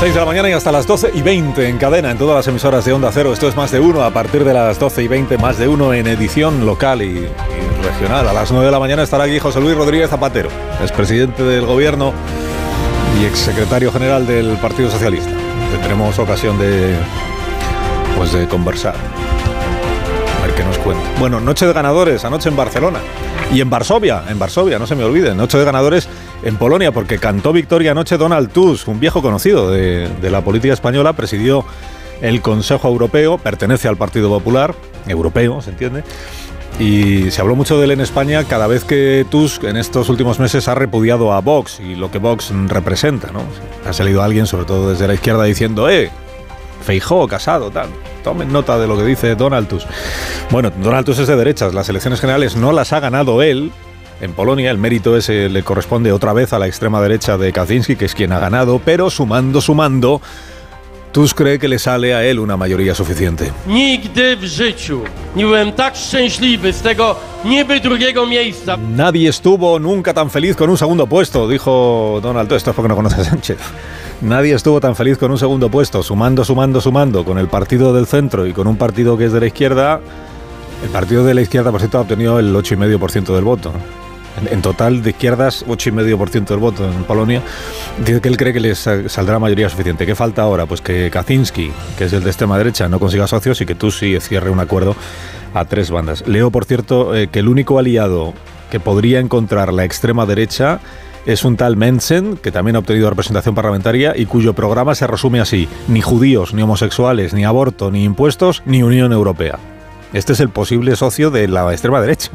6 de la mañana y hasta las 12 y 20 en cadena en todas las emisoras de Onda Cero. Esto es más de uno a partir de las 12 y 20, más de uno en edición local y, regional. A las 9 de la mañana estará aquí José Luis Rodríguez Zapatero, expresidente del gobierno y exsecretario general del Partido Socialista. Tendremos ocasión de, pues de conversar. A ver qué nos cuenta. Bueno, noche de ganadores, anoche en Barcelona. Y en Varsovia, en Varsovia, no se me olvide. Noche de ganadores en Polonia, porque cantó victoria anoche Donald Tusk, un viejo conocido de, la política española, presidió el Consejo Europeo, pertenece al Partido Popular, europeo, ¿se entiende? Y se habló mucho de él en España cada vez que Tusk en estos últimos meses ha repudiado a Vox y lo que Vox representa, ¿no? Ha salido alguien, sobre todo desde la izquierda, diciendo, ¡eh! Feijó, casado, tal. Tomen nota de lo que dice Donald Tusk. Bueno, Donald Tusk es de derechas. Las elecciones generales no las ha ganado él. En Polonia el mérito ese le corresponde otra vez a la extrema derecha de Kaczynski, que es quien ha ganado, pero sumando, sumando, Tusk cree que le sale a él una mayoría suficiente. Nadie estuvo nunca tan feliz con un segundo puesto, dijo Donald Tusk. Esto es porque no conoce a Sánchez. Nadie estuvo tan feliz con un segundo puesto, sumando, sumando, sumando, con el partido del centro y con un partido que es de la izquierda. El partido de la izquierda, por cierto, ha obtenido el 8,5% del voto. En, total, de izquierdas, 8,5% del voto en Polonia. Dice que él cree que le sa- saldrá mayoría suficiente. ¿Qué falta ahora? Pues que Kaczynski, que es el de extrema derecha, no consiga socios y que tú sí cierre un acuerdo a tres bandas. Leo, por cierto, eh, que el único aliado que podría encontrar la extrema derecha es un tal Mensen, que también ha obtenido representación parlamentaria y cuyo programa se resume así: ni judíos, ni homosexuales, ni aborto, ni impuestos, ni Unión Europea. Este es el posible socio de la extrema derecha.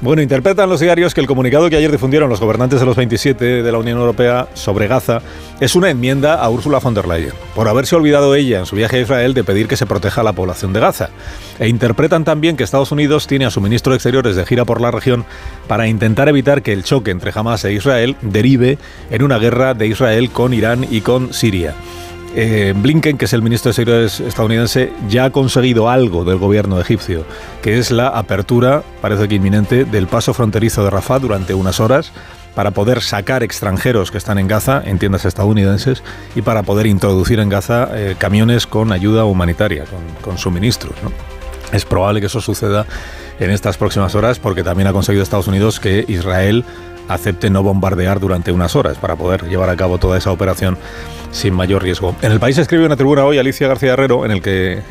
Bueno, interpretan los diarios que el comunicado que ayer difundieron los gobernantes de los 27 de la Unión Europea sobre Gaza es una enmienda a Ursula von der Leyen, por haberse olvidado ella en su viaje a Israel de pedir que se proteja a la población de Gaza. E interpretan también que Estados Unidos tiene a su ministro de Exteriores de gira por la región para intentar evitar que el choque entre Hamas e Israel derive en una guerra de Israel con Irán y con Siria. Eh, Blinken, que es el ministro de Exteriores estadounidense, ya ha conseguido algo del gobierno egipcio, que es la apertura, parece que inminente, del paso fronterizo de Rafah durante unas horas para poder sacar extranjeros que están en Gaza, en tiendas estadounidenses, y para poder introducir en Gaza eh, camiones con ayuda humanitaria, con, suministros. Es probable que eso suceda en estas próximas horas porque también ha conseguido Estados Unidos que Israel acepte no bombardear durante unas horas para poder llevar a cabo toda esa operación sin mayor riesgo. En el país escribe una tribuna hoy Alicia García Herrero en,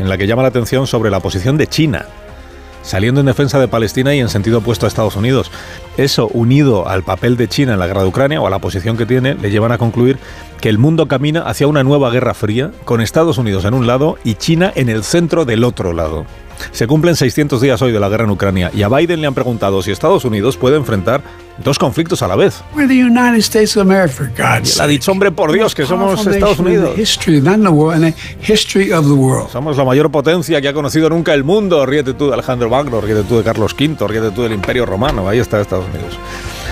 la que llama la atención sobre la posición de China, saliendo en defensa de Palestina y en sentido opuesto a Estados Unidos. Eso, unido al papel de China en la guerra de Ucrania o a la posición que tiene, le llevan a concluir que el mundo camina hacia una nueva guerra fría, con Estados Unidos en un lado y China en el centro del otro lado. Se cumplen 600 días hoy de la guerra en Ucrania y a Biden le han preguntado si Estados Unidos puede enfrentar dos conflictos a la vez. God's Él ha dicho, hombre, por Dios, que somos Estados Unidos. Somos la mayor potencia que ha conocido nunca el mundo. Ríete tú de Alejandro Magno, ríete tú de Carlos V, ríete tú del Imperio Romano. Ahí está Estados Unidos.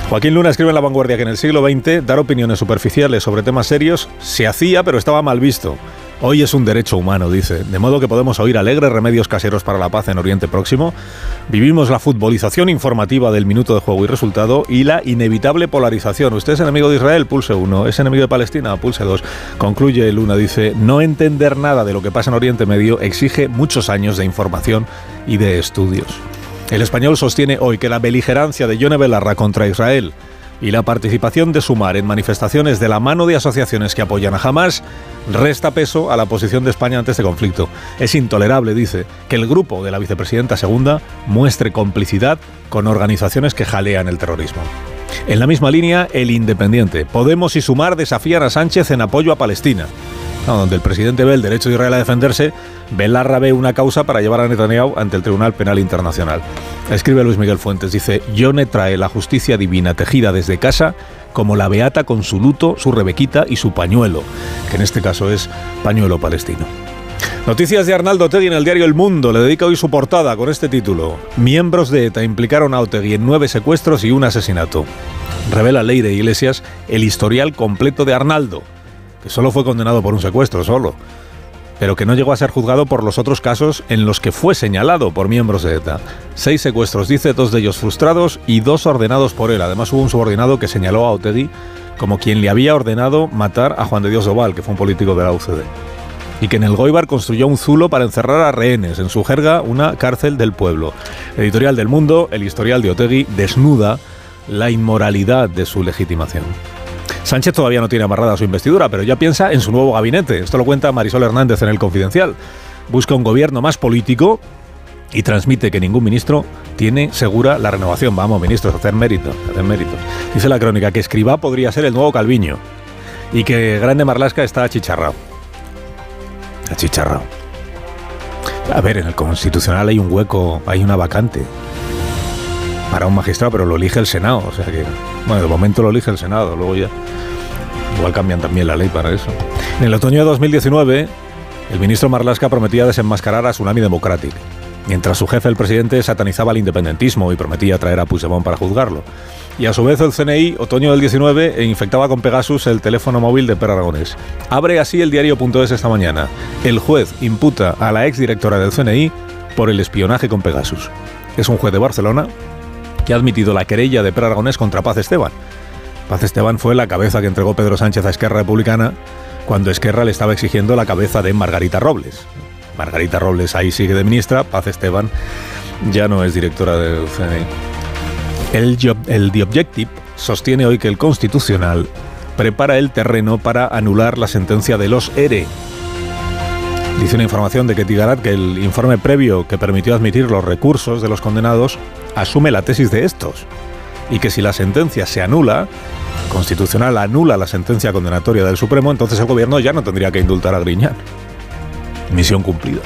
Joaquín Luna escribe en La Vanguardia que en el siglo XX dar opiniones superficiales sobre temas serios se hacía, pero estaba mal visto. Hoy es un derecho humano, dice, de modo que podemos oír alegres remedios caseros para la paz en Oriente Próximo. Vivimos la futbolización informativa del minuto de juego y resultado y la inevitable polarización. Usted es enemigo de Israel, pulse 1. Es enemigo de Palestina, pulse 2. Concluye Luna, dice, no entender nada de lo que pasa en Oriente Medio exige muchos años de información y de estudios. El español sostiene hoy que la beligerancia de Yone Belarra contra Israel y la participación de Sumar en manifestaciones de la mano de asociaciones que apoyan a Hamas resta peso a la posición de España ante este conflicto. Es intolerable, dice, que el grupo de la vicepresidenta segunda muestre complicidad con organizaciones que jalean el terrorismo. En la misma línea, el Independiente. Podemos y Sumar desafían a Sánchez en apoyo a Palestina. Donde el presidente ve el derecho de Israel a defenderse, Belarra ve una causa para llevar a Netanyahu ante el Tribunal Penal Internacional. Escribe Luis Miguel Fuentes, dice, Yone trae la justicia divina tejida desde casa como la beata con su luto, su rebequita y su pañuelo, que en este caso es pañuelo palestino. Noticias de Arnaldo Otegui en el diario El Mundo. Le dedica hoy su portada con este título. Miembros de ETA implicaron a Otegui en nueve secuestros y un asesinato. Revela Ley de Iglesias el historial completo de Arnaldo, que solo fue condenado por un secuestro, solo pero que no llegó a ser juzgado por los otros casos en los que fue señalado por miembros de ETA. Seis secuestros, dice, dos de ellos frustrados y dos ordenados por él. Además hubo un subordinado que señaló a Otedi como quien le había ordenado matar a Juan de Dios Doval, que fue un político de la UCD. Y que en el Goibar construyó un zulo para encerrar a rehenes, en su jerga una cárcel del pueblo. Editorial del Mundo, el historial de Otegui desnuda la inmoralidad de su legitimación. Sánchez todavía no tiene amarrada su investidura, pero ya piensa en su nuevo gabinete. Esto lo cuenta Marisol Hernández en el Confidencial. Busca un gobierno más político y transmite que ningún ministro tiene segura la renovación. Vamos, ministros, hacer mérito, hacer mérito. Dice la crónica que Escribá podría ser el nuevo Calviño y que Grande Marlasca está achicharrado. Achicharrado. A ver, en el Constitucional hay un hueco, hay una vacante para un magistrado, pero lo elige el Senado. O sea que, bueno, de momento lo elige el Senado, luego ya. Igual cambian también la ley para eso. En el otoño de 2019, el ministro Marlasca prometía desenmascarar a Tsunami Democratic, mientras su jefe, el presidente, satanizaba el independentismo y prometía traer a Puigdemont para juzgarlo. Y a su vez el CNI, otoño del 19, infectaba con Pegasus el teléfono móvil de Per Aragonés. Abre así el diario.es esta mañana. El juez imputa a la exdirectora del CNI por el espionaje con Pegasus. Es un juez de Barcelona que ha admitido la querella de Per Aragonés contra Paz Esteban. Paz Esteban fue la cabeza que entregó Pedro Sánchez a Esquerra Republicana cuando Esquerra le estaba exigiendo la cabeza de Margarita Robles. Margarita Robles ahí sigue de ministra, Paz Esteban ya no es directora del CNI. El, el The Objective sostiene hoy que el Constitucional prepara el terreno para anular la sentencia de los ERE. Dice una información de Ketty Garat que el informe previo que permitió admitir los recursos de los condenados asume la tesis de estos y que si la sentencia se anula, Constitucional anula la sentencia condenatoria del Supremo, entonces el gobierno ya no tendría que indultar a Griñán. Misión cumplida.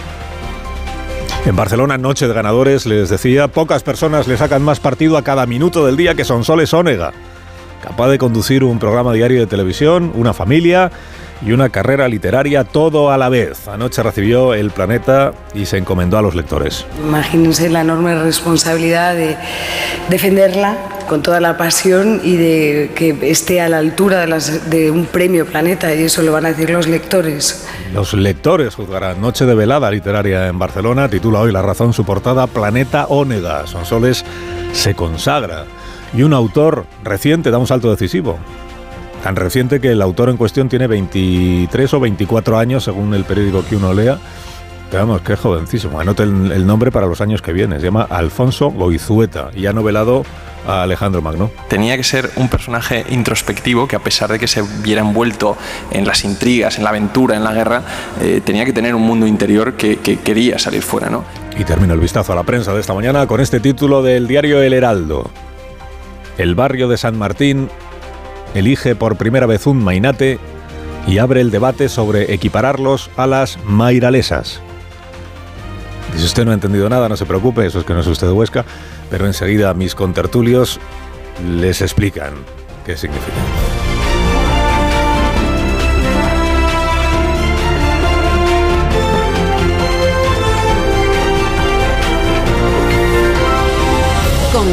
En Barcelona, noche de ganadores, les decía, pocas personas le sacan más partido a cada minuto del día que Sonsoles Ónega, capaz de conducir un programa diario de televisión, una familia y una carrera literaria todo a la vez. Anoche recibió El Planeta y se encomendó a los lectores. Imagínense la enorme responsabilidad de defenderla con toda la pasión y de que esté a la altura de, las, de un premio Planeta y eso lo van a decir los lectores. Los lectores juzgarán Noche de velada literaria en Barcelona, titula hoy La razón su portada Planeta Ónega. Sonsoles se consagra y un autor reciente da un salto decisivo tan reciente que el autor en cuestión tiene 23 o 24 años, según el periódico que uno lea. Vamos, qué jovencísimo. Anote el, el, nombre para los años que vienen. Se llama Alfonso Goizueta y ha novelado a Alejandro Magno. Tenía que ser un personaje introspectivo que a pesar de que se viera envuelto en las intrigas, en la aventura, en la guerra, eh, tenía que tener un mundo interior que, que quería salir fuera, ¿no? Y termino el vistazo a la prensa de esta mañana con este título del diario El Heraldo. El barrio de San Martín elige por primera vez un mainate y abre el debate sobre equipararlos a las mairalesas. Si usted no ha entendido nada, no se preocupe, eso es que no es usted de Huesca, pero enseguida mis contertulios les explican qué significa.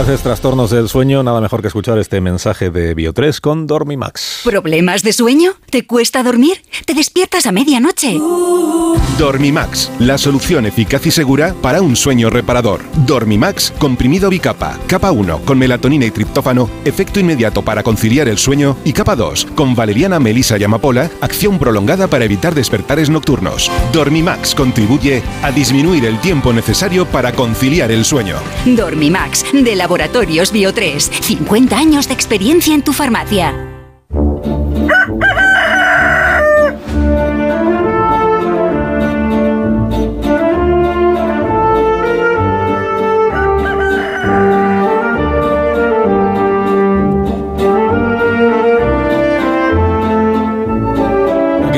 Haces trastornos del sueño, nada mejor que escuchar este mensaje de Bio3 con Dormimax. ¿Problemas de sueño? ¿Te cuesta dormir? ¿Te despiertas a medianoche? Dormimax, la solución eficaz y segura para un sueño reparador. Dormimax, comprimido bicapa, capa 1 con melatonina y triptófano, efecto inmediato para conciliar el sueño y capa 2 con valeriana, melisa y amapola, acción prolongada para evitar despertares nocturnos. Dormimax contribuye a disminuir el tiempo necesario para conciliar el sueño. Dormimax, de Laboratorios Bio3, 50 años de experiencia en tu farmacia.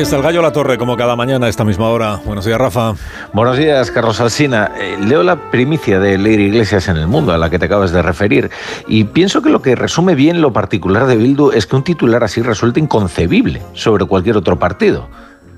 Está el gallo La Torre, como cada mañana a esta misma hora. Buenos días, Rafa. Buenos días, Carlos Alsina. Eh, leo la primicia de leer Iglesias en el mundo, a la que te acabas de referir, y pienso que lo que resume bien lo particular de Bildu es que un titular así resulta inconcebible sobre cualquier otro partido.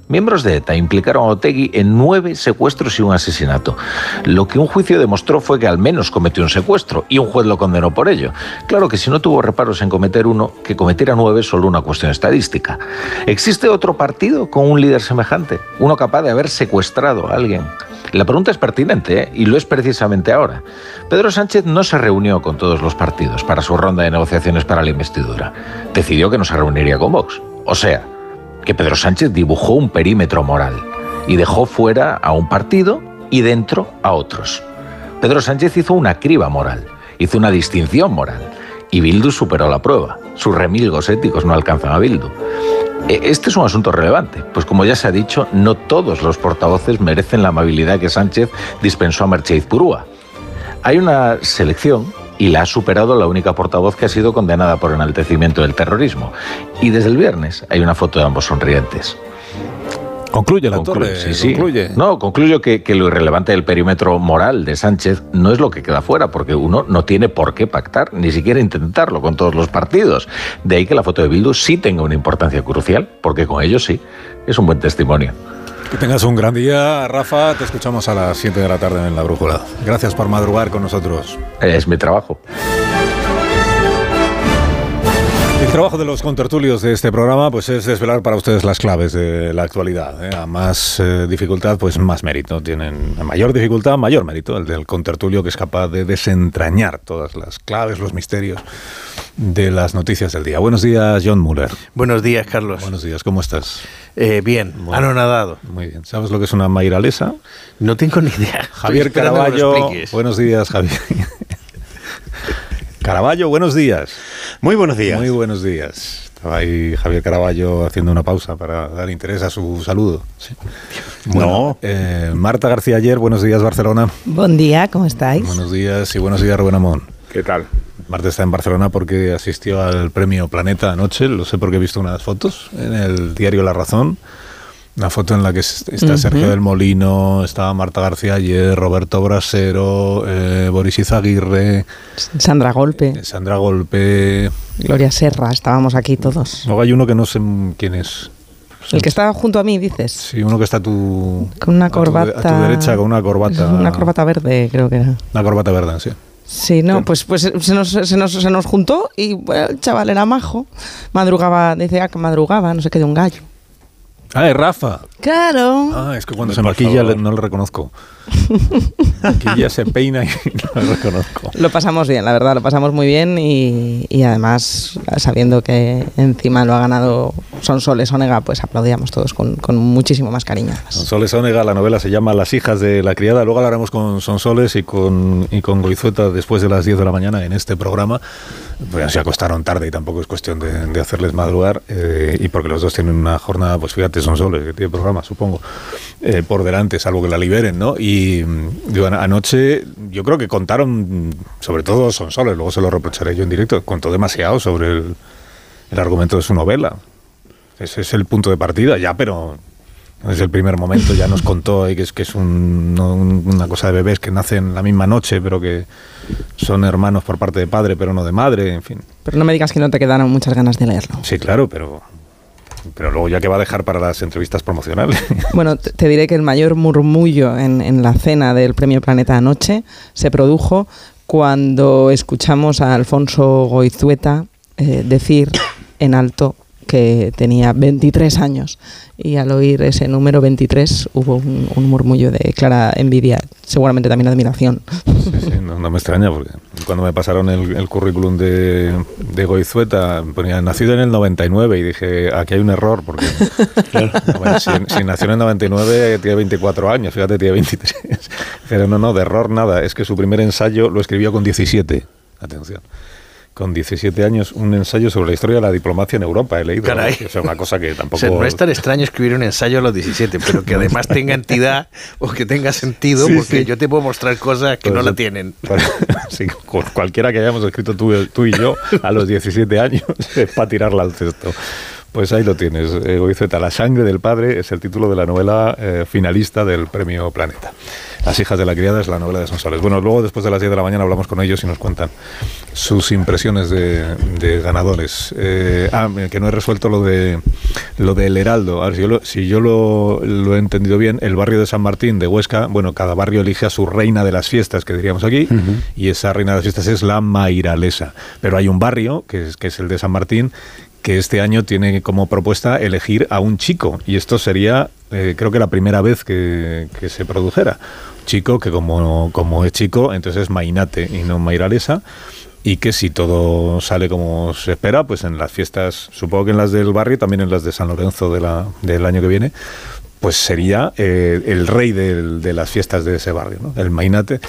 Miembros de ETA implicaron a Otegui en nueve secuestros y un asesinato. Lo que un juicio demostró fue que al menos cometió un secuestro y un juez lo condenó por ello. Claro que si no tuvo reparos en cometer uno, que cometiera nueve es solo una cuestión estadística. ¿Existe otro partido con un líder semejante? Uno capaz de haber secuestrado a alguien. La pregunta es pertinente ¿eh? y lo es precisamente ahora. Pedro Sánchez no se reunió con todos los partidos para su ronda de negociaciones para la investidura. Decidió que no se reuniría con Vox. O sea, que Pedro Sánchez dibujó un perímetro moral y dejó fuera a un partido y dentro a otros. Pedro Sánchez hizo una criba moral, hizo una distinción moral y Bildu superó la prueba. Sus remilgos éticos no alcanzan a Bildu. E, este es un asunto relevante, pues como ya se ha dicho, no todos los portavoces merecen la amabilidad que Sánchez dispensó a Mercedes Purúa. Hay una selección y la ha superado la única portavoz que ha sido condenada por enaltecimiento del terrorismo. Y desde el viernes hay una foto de ambos sonrientes. Concluye la torre. Sí, sí. Concluye. No, concluyo que, que, lo irrelevante del perímetro moral de Sánchez no es lo que queda fuera, porque uno no tiene por qué pactar, ni siquiera intentarlo con todos los partidos. De ahí que la foto de Bildu sí tenga una importancia crucial, porque con ellos sí es un buen testimonio. Que tengas un gran día, Rafa. Te escuchamos a las 7 de la tarde en La Brújula. Gracias por madrugar con nosotros. Es mi trabajo. El trabajo de los contertulios de este programa pues es desvelar para ustedes las claves de la actualidad. ¿eh? A más eh, dificultad, pues más mérito. Tienen a mayor dificultad, mayor mérito. El del contertulio que es capaz de desentrañar todas las claves, los misterios de las noticias del día. Buenos días, John Muller. Buenos días, Carlos. Buenos días, ¿cómo estás? Eh, bien, Muy anonadado. Muy bien. ¿Sabes lo que es una mairalesa? No tengo ni idea. Javier Caraballo. Buenos días, Javier. Caraballo, buenos días. Muy buenos días. Muy buenos días. Estaba ahí Javier Caraballo haciendo una pausa para dar interés a su saludo. Sí. Bueno, eh, Marta García ayer, buenos días Barcelona. Buen día, ¿cómo estáis? Buenos días y buenos días Rubén Amón. ¿Qué tal? Marta está en Barcelona porque asistió al premio Planeta anoche, lo sé porque he visto unas fotos en el diario La Razón. Una foto en la que está. Sergio del Molino, estaba Marta García ayer, Roberto Brasero, eh, Boris Izaguirre, Sandra Golpe, Sandra Golpe. Gloria Serra, estábamos aquí todos. Luego hay uno que no sé quién es. El que está junto a mí, dices. Sí, uno que está a tu, Con una a tu de- corbata. A tu, derecha con una corbata. Una corbata verde, creo que era. Una corbata verde, sí. Sí, no, pues, pues se, nos, se, nos, se nos juntó y bueno, el chaval era majo. Madrugaba, decía que madrugaba, no sé qué, de un gallo. Ah, es Rafa. Claro. Ah, es que cuando se maquilla le- no le reconozco. maquilla, se peina y no le reconozco. Lo pasamos bien, la verdad, lo pasamos muy bien y, y además, sabiendo que encima lo ha ganado Sonsoles Onega, pues aplaudíamos todos con, con muchísimo más cariño. Sonsoles Onega, la novela se llama Las hijas de la criada. Luego hablaremos con Sonsoles y con, y con Goizueta después de las 10 de la mañana en este programa. Pues ya se acostaron tarde y tampoco es cuestión de, de hacerles madrugar. eh, y porque los dos tienen una jornada, pues fíjate, Sonsoles, que tiene programa, supongo, eh, por delante, salvo que la liberen, ¿no? Y mm, digo, an- anoche yo creo que contaron, sobre todo Sonsoles, luego se lo reprocharé yo en directo, contó demasiado sobre el, el argumento de su novela. Ese es el punto de partida, ya, pero desde el primer momento ya nos contó ahí que es que es un- no un- una cosa de bebés que nacen la misma noche, pero que son hermanos por parte de padre, pero no de madre, en fin. Pero no me digas que no te quedaron muchas ganas de leerlo. Sí, claro, pero pero luego ya que va a dejar para las entrevistas promocionales. Bueno, te, diré que el mayor murmullo en, en la cena del Premio Planeta anoche se produjo cuando escuchamos a Alfonso Goizueta eh, decir en alto que tenía 23 años y al oír ese número 23 hubo un, un murmullo de clara envidia, seguramente también admiración. Sí, sí, no, no me extraña, porque cuando me pasaron el, el currículum de, de Goizueta, ponía nacido en el 99 y dije, aquí hay un error, porque bueno, si, si nació en el 99 tiene 24 años, fíjate, tiene 23. Pero no, no, de error nada, es que su primer ensayo lo escribió con 17, atención. Con 17 años, un ensayo sobre la historia de la diplomacia en Europa, he leído. Caray. ¿no? O sea, una cosa que O tampoco... sea, no es tan extraño escribir un ensayo a los 17, pero que además tenga entidad o que tenga sentido, Sí, porque sí. yo te puedo mostrar cosas que Por no la tienen. por- sí, cu- cualquiera que hayamos escrito tú, tú y yo a los 17 años es para tirarla al cesto. Pues ahí lo tienes, eh, Goizueta. La sangre del padre es el título de la novela eh, finalista del Premio Planeta. Las hijas de la criada es la novela de Sonsoles. Bueno, luego después de las 10 de la mañana hablamos con ellos y nos cuentan sus impresiones de, de ganadores. Eh, ah, que no he resuelto lo de lo del Heraldo. A ver, si yo, lo, si yo lo, lo he entendido bien, el barrio de San Martín de Huesca, bueno, cada barrio elige a su reina de las fiestas, que diríamos aquí, y esa reina de las fiestas es la Mairalesa. Pero hay un barrio, que es, que es el de San Martín, que este año tiene como propuesta elegir a un chico. Y esto sería, eh, creo que la primera vez que, se produjera. Chico que como, como es chico, entonces es Mainate y no Mairalesa. Y que si todo sale como se espera, pues en las fiestas, supongo que en las del barrio, también en las de San Lorenzo de la, del año que viene, pues sería eh, el rey del- de las fiestas de ese barrio, ¿no? el mainate.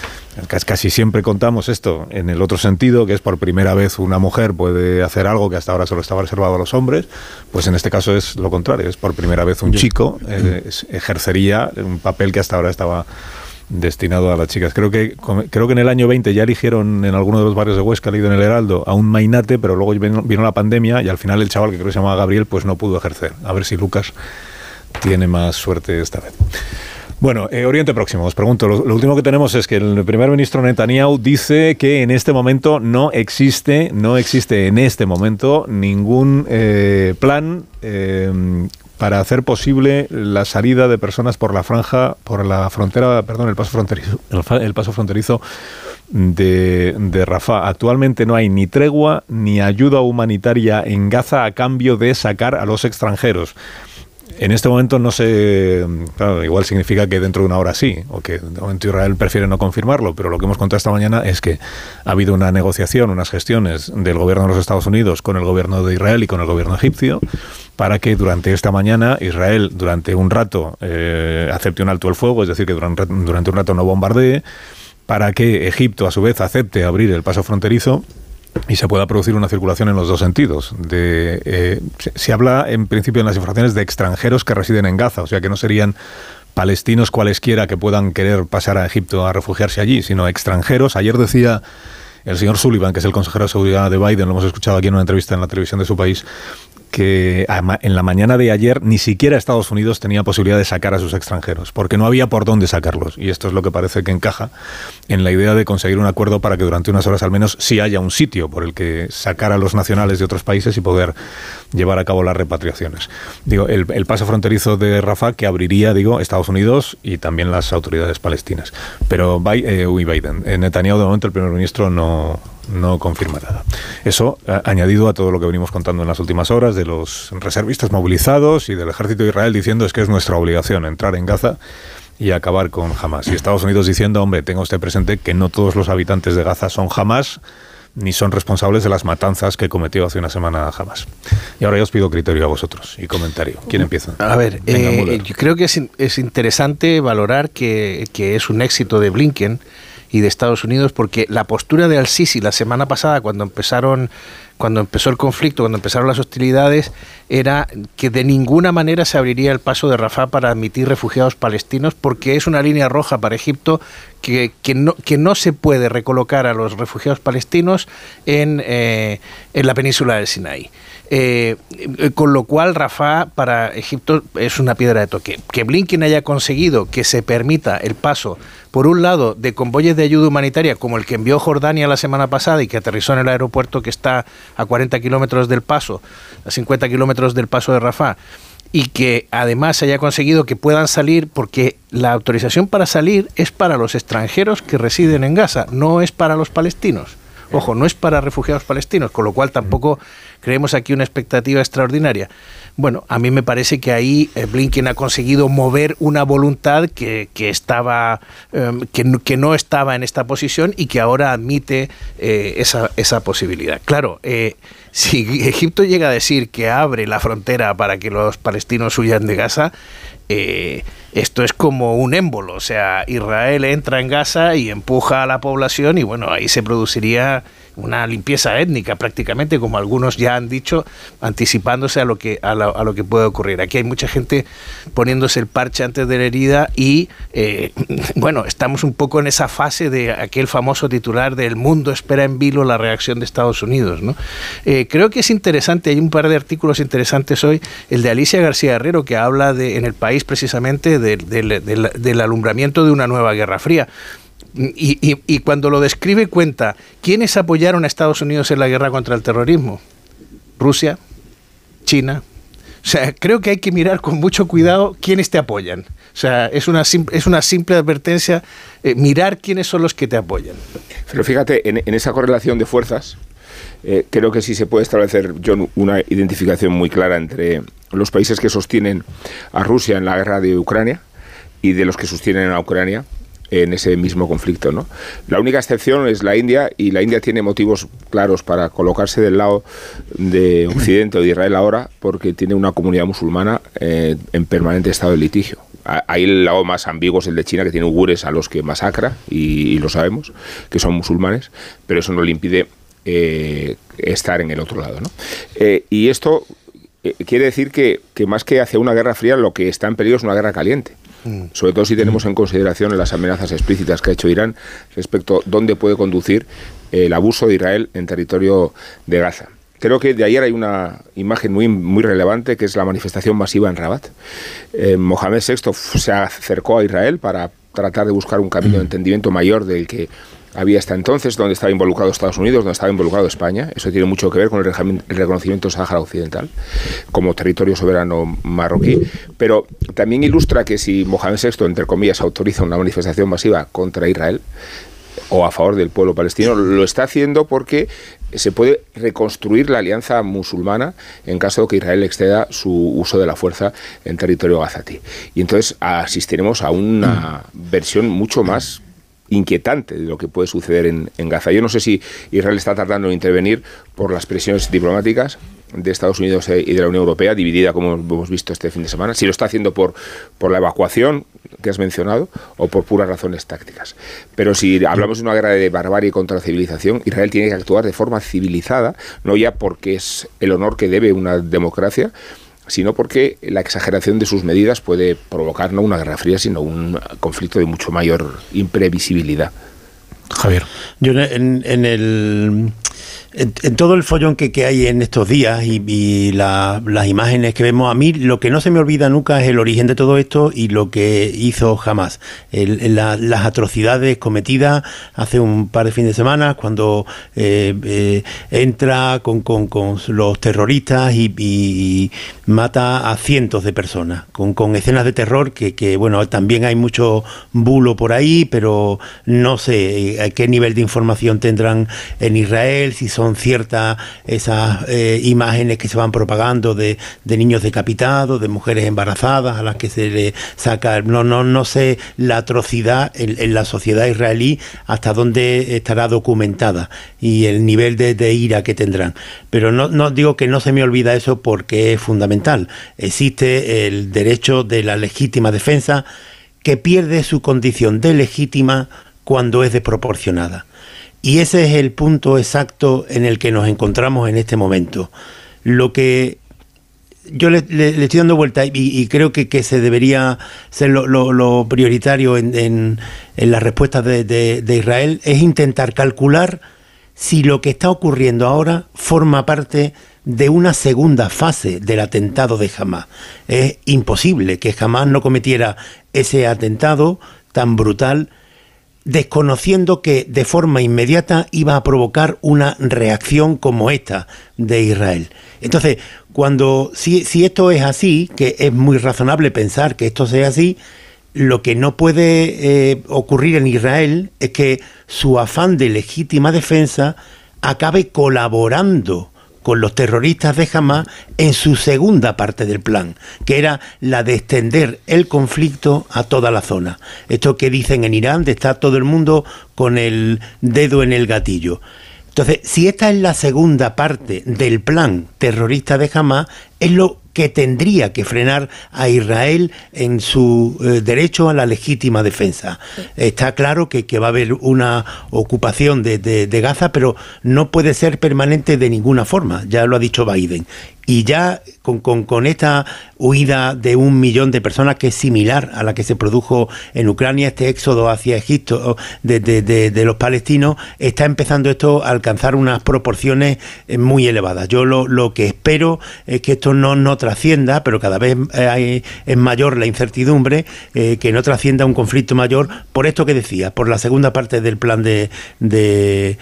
Cas- Casi siempre contamos esto en el otro sentido, que es por primera vez una mujer puede hacer algo que hasta ahora solo estaba reservado a los hombres, pues en este caso es lo contrario, es por primera vez un chico eh, ejercería un papel que hasta ahora estaba destinado a las chicas. Creo que creo que en el año 20 ya eligieron en alguno de los barrios de Huesca, leído en el Heraldo, a un mainate, pero luego vino, vino la pandemia y al final el chaval que creo que se llamaba Gabriel, pues no pudo ejercer. A ver si Lucas tiene más suerte esta vez. Bueno, eh, Oriente Próximo, os pregunto, lo, último que tenemos es que el primer ministro Netanyahu dice que en este momento no existe, no existe en este momento ningún eh, plan eh, para hacer posible la salida de personas por la franja, por la frontera, perdón, el paso fronterizo, el paso fronterizo de, de Rafah. Actualmente no hay ni tregua ni ayuda humanitaria en Gaza a cambio de sacar a los extranjeros. En este momento no sé, claro, igual significa que dentro de una hora sí, o que de momento Israel prefiere no confirmarlo, pero lo que hemos contado esta mañana es que ha habido una negociación, unas gestiones del gobierno de los Estados Unidos con el gobierno de Israel y con el gobierno egipcio para que durante esta mañana Israel durante un rato eh, acepte un alto el fuego, es decir, que durante, durante un rato no bombardee, para que Egipto a su vez acepte abrir el paso fronterizo y se pueda producir una circulación en los dos sentidos. De, eh, se, se habla en principio en las informaciones de extranjeros que residen en Gaza, o sea que no serían palestinos cualesquiera que puedan querer pasar a Egipto a refugiarse allí, sino extranjeros. Ayer decía el señor Sullivan, que es el consejero de seguridad de Biden, lo hemos escuchado aquí en una entrevista en la televisión de su país, que en la mañana de ayer ni siquiera Estados Unidos tenía posibilidad de sacar a sus extranjeros, porque no había por dónde sacarlos. Y esto es lo que parece que encaja en la idea de conseguir un acuerdo para que durante unas horas al menos sí haya un sitio por el que sacar a los nacionales de otros países y poder llevar a cabo las repatriaciones. Digo, el, paso fronterizo de Rafah que abriría, digo, Estados Unidos y también las autoridades palestinas. Pero eh, uy, Biden, eh, Netanyahu de momento el primer ministro no, no confirma nada. Eso a- añadido a todo lo que venimos contando en las últimas horas de los reservistas movilizados y del ejército de Israel diciendo es que es nuestra obligación entrar en Gaza y acabar con Hamas. Y Estados Unidos diciendo, hombre, tenga usted presente que no todos los habitantes de Gaza son Hamas ni son responsables de las matanzas que cometió hace una semana Hamas. Y ahora ya os pido criterio a vosotros y comentario. ¿Quién empieza? A ver, Venga, eh, yo creo que es, es interesante valorar que, que es un éxito de Blinken y de Estados Unidos porque la postura de Al-Sisi la semana pasada cuando empezaron cuando empezó el conflicto, cuando empezaron las hostilidades, era que de ninguna manera se abriría el paso de Rafah para admitir refugiados palestinos porque es una línea roja para Egipto que, que, no, que no se puede recolocar a los refugiados palestinos en, eh, en la península del Sinaí. Eh, eh, con lo cual, Rafah para Egipto es una piedra de toque. Que Blinken haya conseguido que se permita el paso, por un lado, de convoyes de ayuda humanitaria, como el que envió Jordania la semana pasada y que aterrizó en el aeropuerto que está a 40 kilómetros del paso, a 50 kilómetros del paso de Rafah, y que además se haya conseguido que puedan salir, porque la autorización para salir es para los extranjeros que residen en Gaza, no es para los palestinos. Ojo, no es para refugiados palestinos, con lo cual tampoco creemos aquí una expectativa extraordinaria. Bueno, a mí me parece que ahí eh, Blinken ha conseguido mover una voluntad que, que estaba eh, que, que no estaba en esta posición y que ahora admite eh, esa, esa posibilidad. Claro, eh, si Egipto llega a decir que abre la frontera para que los palestinos huyan de Gaza, eh, esto es como un émbolo, o sea, Israel entra en Gaza y empuja a la población y bueno, ahí se produciría una limpieza étnica prácticamente, como algunos ya han dicho, anticipándose a lo que a lo, a lo que puede ocurrir. Aquí hay mucha gente poniéndose el parche antes de la herida y eh, bueno, estamos un poco en esa fase de aquel famoso titular del mundo espera en vilo la reacción de Estados Unidos, ¿no? Eh, creo que es interesante, hay un par de artículos interesantes hoy, el de Alicia García Herrero, que habla de, en el país precisamente del alumbramiento de una nueva guerra fría. Y, cuando lo describe cuenta, ¿quiénes apoyaron a Estados Unidos en la guerra contra el terrorismo? Rusia, China. O sea, creo que hay que mirar con mucho cuidado quiénes te apoyan. O sea, es una, es una simple advertencia, eh, mirar quiénes son los que te apoyan. Pero fíjate, en, esa correlación de fuerzas, eh, creo que sí se puede establecer, John, una identificación muy clara entre los países que sostienen a Rusia en la guerra de Ucrania y de los que sostienen a Ucrania en ese mismo conflicto. ¿no? La única excepción es la India y la India tiene motivos claros para colocarse del lado de Occidente o de Israel ahora porque tiene una comunidad musulmana eh, en permanente estado de litigio. Hay el lado más ambiguo es el de China, que tiene uigures a los que masacra, y, lo sabemos, que son musulmanes, pero eso no le impide eh, estar en el otro lado. ¿no? Eh, y esto quiere decir que, que, más que hacia una guerra fría, lo que está en peligro es una guerra caliente. Mm. Sobre todo si tenemos en consideración las amenazas explícitas que ha hecho Irán respecto a dónde puede conducir el abuso de Israel en territorio de Gaza. Creo que de ayer hay una imagen muy, muy relevante que es la manifestación masiva en Rabat. Eh, Mohamed VI se acercó a Israel para tratar de buscar un camino de entendimiento mayor del que había hasta entonces, donde estaba involucrado Estados Unidos, donde estaba involucrado España. Eso tiene mucho que ver con el, reconocimiento de Sáhara Occidental como territorio soberano marroquí. Pero también ilustra que si Mohamed VI, entre comillas, autoriza una manifestación masiva contra Israel, o a favor del pueblo palestino, lo está haciendo porque se puede reconstruir la alianza musulmana en caso de que Israel exceda su uso de la fuerza en territorio gazatí. Y entonces asistiremos a una versión mucho más inquietante de lo que puede suceder en, Gaza. Yo no sé si Israel está tratando de intervenir por las presiones diplomáticas de Estados Unidos y de la Unión Europea, dividida como hemos visto este fin de semana, si lo está haciendo por, por la evacuación que has mencionado o por puras razones tácticas. Pero si hablamos de una guerra de barbarie contra la civilización, Israel tiene que actuar de forma civilizada, no ya porque es el honor que debe una democracia, sino porque la exageración de sus medidas puede provocar no una guerra fría, sino un conflicto de mucho mayor imprevisibilidad. Javier. Yo en, en el en, todo el follón que, hay en estos días y, las imágenes que vemos, a mí lo que no se me olvida nunca es el origen de todo esto y lo que hizo jamás. las atrocidades cometidas hace un par de fines de semana cuando eh, eh, entra con, los terroristas y, mata a cientos de personas, con, escenas de terror que, bueno, también hay mucho bulo por ahí, pero no sé eh, qué nivel de información tendrán en Israel, si son ciertas esas eh, imágenes que se van propagando de, niños decapitados, de mujeres embarazadas a las que se le saca, no, no, no sé la atrocidad en, la sociedad israelí hasta dónde estará documentada y el nivel de, ira que tendrán. Pero no, no digo que no se me olvida eso porque es fundamental. Existe el derecho de la legítima defensa que pierde su condición de legítima cuando es desproporcionada. Y ese es el punto exacto en el que nos encontramos en este momento. Lo que yo le, estoy dando vuelta y, creo que, que, se debería ser lo, prioritario en, en, las respuestas de, Israel es intentar calcular si lo que está ocurriendo ahora forma parte de una segunda fase del atentado de Hamas. Es imposible que Hamas no cometiera ese atentado tan brutal desconociendo que de forma inmediata iba a provocar una reacción como esta de Israel. Entonces, cuando si, si esto es así, que es muy razonable pensar que esto sea así, lo que no puede eh, ocurrir en Israel es que su afán de legítima defensa acabe colaborando con los terroristas de Hamas en su segunda parte del plan, que era la de extender el conflicto a toda la zona. Esto que dicen en Irán, de estar todo el mundo con el dedo en el gatillo. Entonces, si esta es la segunda parte del plan terrorista de Hamas, es lo que tendría que frenar a Israel en su eh, derecho a la legítima defensa. Está claro que, que, va a haber una ocupación de, de, de Gaza, pero no puede ser permanente de ninguna forma, ya lo ha dicho Biden y ya con, con, con, esta huida de un millón de personas que es similar a la que se produjo en Ucrania, este éxodo hacia Egipto de, de, de, de los palestinos, está empezando esto a alcanzar unas proporciones eh, muy elevadas. Yo lo, lo que espero es que esto no, no trascienda, pero cada vez hay, es mayor la incertidumbre, eh, que no trascienda un conflicto mayor por esto que decía, por la segunda parte del plan de, de,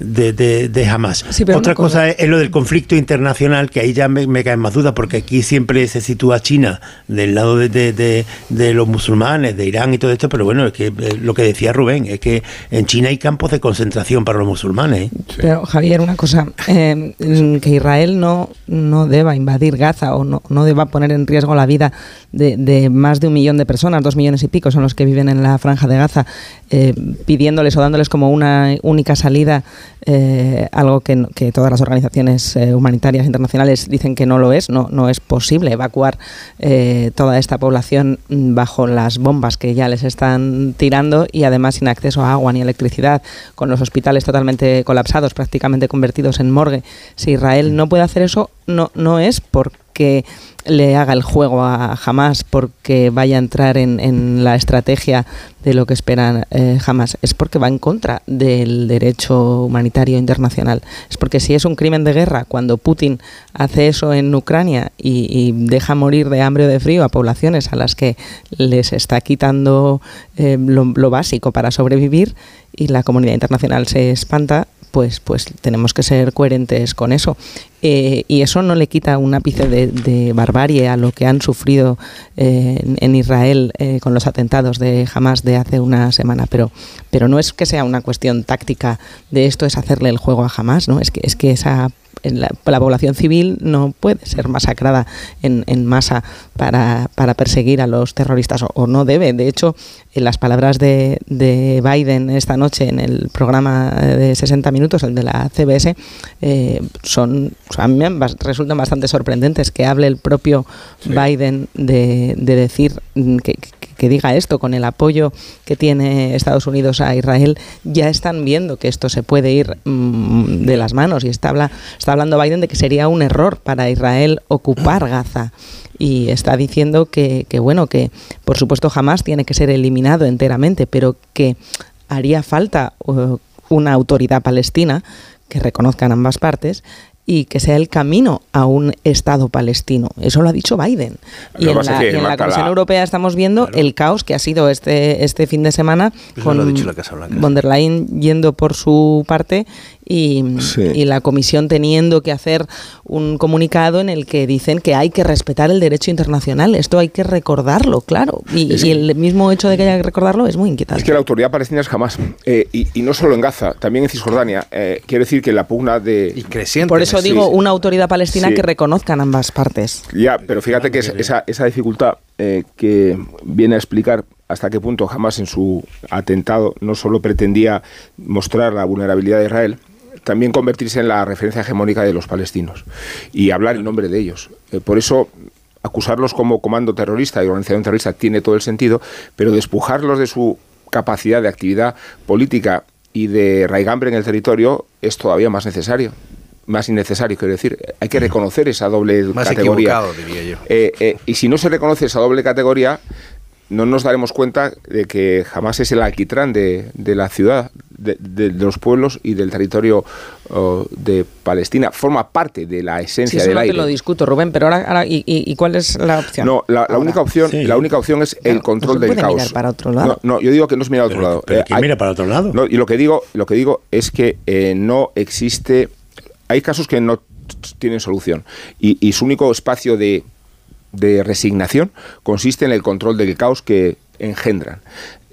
de Hamas. Sí, Otra cosa es, es lo del conflicto internacional, que ahí ya me, me, caen más dudas porque aquí siempre se sitúa China del lado de, de, de, de, los musulmanes, de Irán y todo esto, pero bueno, es que eh, lo que decía Rubén, es que en China hay campos de concentración para los musulmanes. Sí. Pero Javier, una cosa, eh, que Israel no, no deba invadir Gaza o no, no deba poner en riesgo la vida de, más de un millón de personas, dos millones y pico son los que viven en la franja de Gaza, eh, pidiéndoles o dándoles como una única salida, eh, algo que, todas las organizaciones humanitarias internacionales dicen que no lo es, no, no es posible evacuar eh, toda esta población bajo las bombas que ya les están tirando y además sin acceso a agua ni electricidad, con los hospitales totalmente colapsados, prácticamente convertidos en morgue. Si Israel no puede hacer eso, no, no es porque le haga el juego a Hamas porque vaya a entrar en, en la estrategia de lo que esperan eh, Hamas, es porque va en contra del derecho humanitario internacional. Es porque si es un crimen de guerra, cuando Putin hace eso en Ucrania y, y deja morir de hambre o de frío a poblaciones a las que les está quitando eh, lo, lo básico para sobrevivir y la comunidad internacional se espanta, pues, pues tenemos que ser coherentes con eso. Eh, y eso no le quita un ápice de, barbarie a lo que han sufrido eh, en, en, Israel eh, con los atentados de Hamas de hace una semana, pero, pero no es que sea una cuestión táctica de esto es hacerle el juego a Hamas, ¿no? Es que, es que esa la, la, población civil no puede ser masacrada en, en masa para, para, perseguir a los terroristas, o, no debe. De hecho, en las palabras de, de, Biden esta noche en el programa de 60 minutos, el de la CBS, eh, son, a mí me resultan bastante sorprendentes que hable el propio sí. Biden de, de decir que, que diga esto, con el apoyo que tiene Estados Unidos a Israel, ya están viendo que esto se puede ir mmm, de las manos y está, habla, está hablando Biden de que sería un error para Israel ocupar Gaza y está diciendo que, que, bueno, que por supuesto jamás tiene que ser eliminado enteramente, pero que haría falta uh, una autoridad palestina que reconozcan ambas partes y que sea el camino a un Estado palestino. Eso lo ha dicho Biden. Y en, la, y en la, Comisión Europea estamos viendo claro. el caos que ha sido este, este fin de semana Eso con lo ha dicho la Casa Blanca. von der Leyen yendo por su parte y, sí. y, la comisión teniendo que hacer un comunicado en el que dicen que hay que respetar el derecho internacional. Esto hay que recordarlo, claro. Y, y el mismo hecho de que haya que recordarlo es muy inquietante. Es que la autoridad palestina es jamás. Eh, y, y, no solo en Gaza, también en Cisjordania. Eh, quiere decir que la pugna de... Y creciente. Por eso digo, sí. una autoridad palestina sí. que reconozcan ambas partes. Ya, pero fíjate que esa, esa dificultad eh, que viene a explicar hasta qué punto jamás en su atentado no solo pretendía mostrar la vulnerabilidad de Israel, también convertirse en la referencia hegemónica de los palestinos y hablar en nombre de ellos. Eh, por eso acusarlos como comando terrorista y organización terrorista tiene todo el sentido, pero despujarlos de su capacidad de actividad política y de raigambre en el territorio es todavía más necesario más innecesario, quiero decir. Hay que reconocer esa doble más categoría. diría yo. Eh, eh, y si no se reconoce esa doble categoría, no nos daremos cuenta de que jamás es el alquitrán de, de la ciudad, de, de, de, los pueblos y del territorio uh, de Palestina. Forma parte de la esencia sí, del no aire. te lo discuto, Rubén, pero ahora, ahora ¿y, y, cuál es la opción? No, la, la única opción, sí. la única opción es el control no del caos. Mirar para otro lado. No, no, yo digo que no es mirar a otro pero, lado. Pero eh, hay, mira para otro lado. No, y lo que digo, lo que digo es que eh, no existe. Hay casos que no tienen solución y, y su único espacio de de resignación consiste en el control del caos que engendran.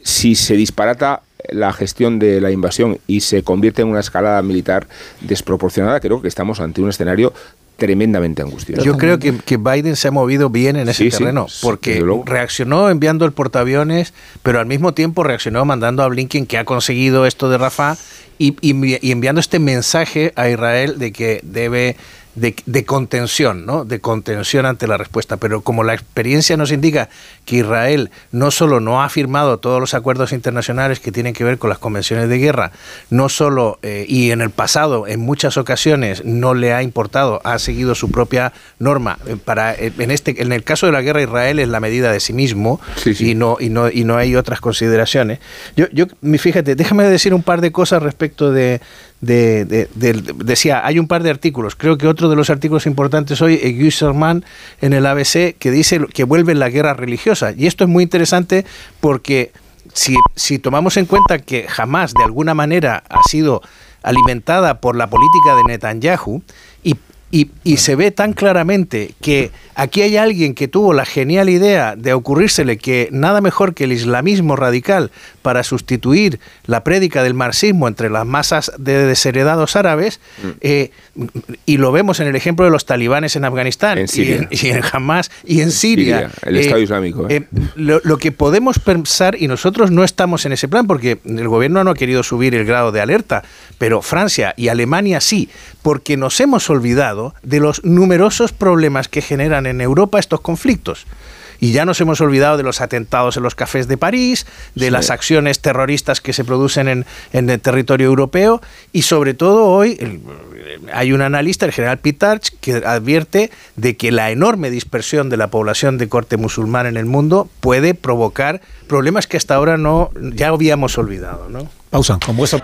Si se disparata la gestión de la invasión y se convierte en una escalada militar desproporcionada, creo que estamos ante un escenario tremendamente angustioso. Yo creo que, que, Biden se ha movido bien en ese sí, terreno, sí, porque reaccionó enviando el portaaviones, pero al mismo tiempo reaccionó mandando a Blinken que ha conseguido esto de y, y, y enviando este mensaje a Israel de que debe de, contención, ¿no? De contención ante la respuesta. Pero como la experiencia nos indica que Israel no solo no ha firmado todos los acuerdos internacionales que tienen que ver con las convenciones de guerra, no solo, eh, y en el pasado, en muchas ocasiones, no le ha importado, ha seguido su propia norma. Eh, para, eh, en, este, en el caso de la guerra, Israel es la medida de sí mismo Y, no, y, no, y no hay otras consideraciones. Yo, yo, fíjate, déjame decir un par de cosas respecto de, de, decía, hay un par de artículos, creo que otro de los artículos importantes hoy es Güssermann en el ABC que dice que vuelve la guerra religiosa. Y esto es muy interesante porque si, si tomamos en cuenta que jamás de alguna manera ha sido alimentada por la política de Netanyahu y y, se ve tan claramente que aquí hay alguien que tuvo la genial idea de ocurrírsele que nada mejor que el islamismo radical para sustituir la prédica del marxismo entre las masas de desheredados árabes, mm. eh, y lo vemos en el ejemplo de los talibanes en Afganistán, Y, en, Hamas y en Siria. el Estado eh, Islámico. ¿eh? Lo, lo, que podemos pensar, y nosotros no estamos en ese plan porque el gobierno no ha querido subir el grado de alerta, pero Francia y Alemania sí, porque nos hemos olvidado de los numerosos problemas que generan en Europa estos conflictos. Y ya nos hemos olvidado de los atentados en los cafés de París, de las acciones terroristas que se producen en, el territorio europeo y sobre todo hoy hay un analista, el general Pitarch, que advierte de que la enorme dispersión de la población de corte musulmán en el mundo puede provocar problemas que hasta ahora no ya habíamos olvidado. ¿no? Pausa, con vuestra...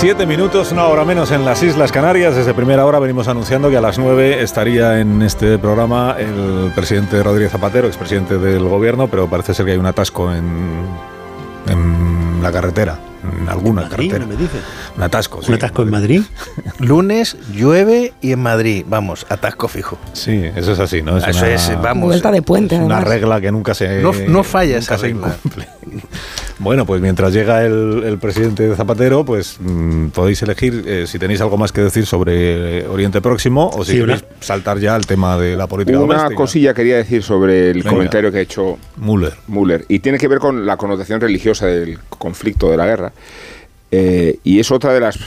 7 minutos, una hora menos en las Islas Canarias. Desde primera hora venimos anunciando que a las 9 estaría en este programa el presidente Rodríguez Zapatero, expresidente del gobierno, pero parece ser que hay un atasco en, en la carretera en alguna carretera. me dice? Un atasco. ¿Un atasco en Madrid? Lunes llueve y en Madrid, vamos, atasco fijo. Sí, eso es así, ¿no? Es eso es, vamos. Vuelta de puente. una regla que nunca se. No, no falla esa regla. Bueno, pues mientras llega el, presidente Zapatero, pues mm, podéis elegir eh, si tenéis algo más que decir sobre Oriente Próximo o si queréis saltar ya al tema de la política Una cosilla quería decir sobre el comentario que ha hecho Müller. Müller. Y tiene que ver con la connotación religiosa del conflicto de la guerra. Eh, y es otra de las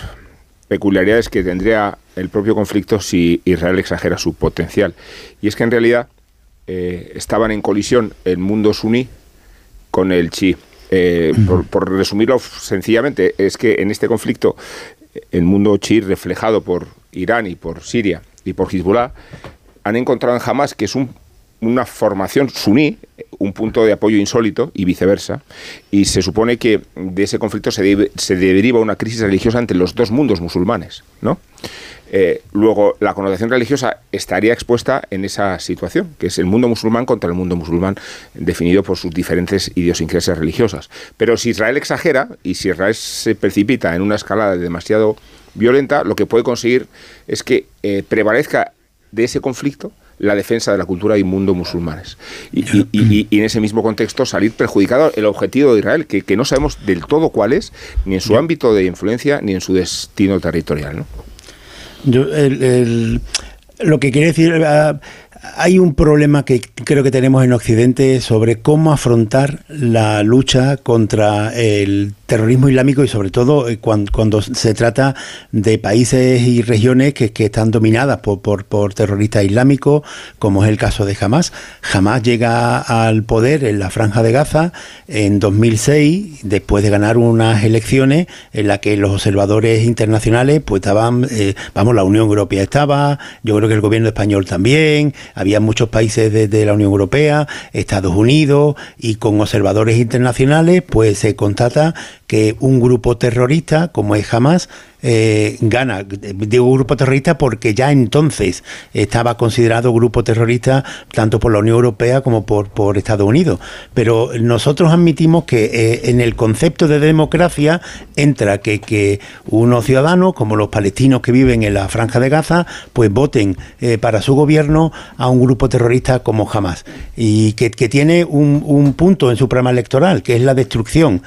peculiaridades que tendría el propio conflicto si Israel exagera su potencial. Y es que en realidad eh, estaban en colisión el mundo suní con el chi. Eh, por, resumirlo sencillamente, es que en este conflicto el mundo chi reflejado por Irán y por Siria y por Hezbollah han encontrado en Hamas que es un una formación suní, un punto de apoyo insólito y viceversa, y se supone que de ese conflicto se, se deriva una crisis religiosa entre los dos mundos musulmanes, ¿no? Eh, luego, la connotación religiosa estaría expuesta en esa situación, que es el mundo musulmán contra el mundo musulmán, definido por sus diferentes idiosincrasias religiosas. Pero si Israel exagera y si Israel se precipita en una escalada demasiado violenta, lo que puede conseguir es que eh, prevalezca de ese conflicto la defensa de la cultura y mundo musulmanes. Y, en ese mismo contexto salir perjudicado el objetivo de Israel, que, no sabemos del todo cuál es, ni en su ámbito de influencia, ni en su destino territorial. ¿no? Yo, lo que quiere decir, ah, hay un problema que creo que tenemos en Occidente sobre cómo afrontar la lucha contra el terrorismo islámico y sobre todo eh, cuando, se trata de países y regiones que, están dominadas por, por, terroristas islámicos, como es el caso de Hamas. Hamas llega al poder en la franja de Gaza en 2006, después de ganar unas elecciones en las que los observadores internacionales, pues estaban, eh, vamos, la Unión Europea estaba, yo creo que el gobierno español también, había muchos países de, de la Unión Europea, Estados Unidos, y con observadores internacionales, pues se constata que un grupo terrorista como es Hamas eh, gana. Digo grupo terrorista porque ya entonces estaba considerado grupo terrorista tanto por la Unión Europea como por, por Estados Unidos. Pero nosotros admitimos que eh, en el concepto de democracia entra que, que unos ciudadanos, como los palestinos que viven en la franja de Gaza, pues voten eh, para su gobierno a un grupo terrorista como Hamas. Y que, tiene un, un, punto en su programa electoral, que es la destrucción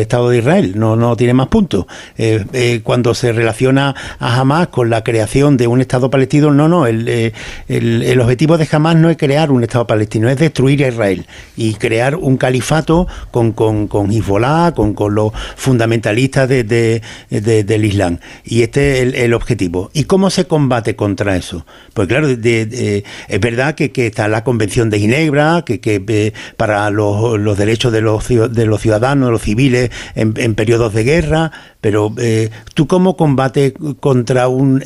Estado de Israel. No, no tiene más puntos. Eh, cuando se relaciona a Hamas con la creación de un Estado palestino, no, no, eh, el, el, objetivo de Hamas no es crear un Estado palestino, es destruir a Israel y crear un califato con, con, con Hezbollah, con, con los fundamentalistas de, del Islam. Y este es el, objetivo. ¿Y cómo se combate contra eso? Pues claro, es verdad que, está la Convención de Ginebra, que, que eh, para los, los, derechos de los, de los ciudadanos, de los civiles en, periodos de guerra, pero eh, tú cómo combates contra un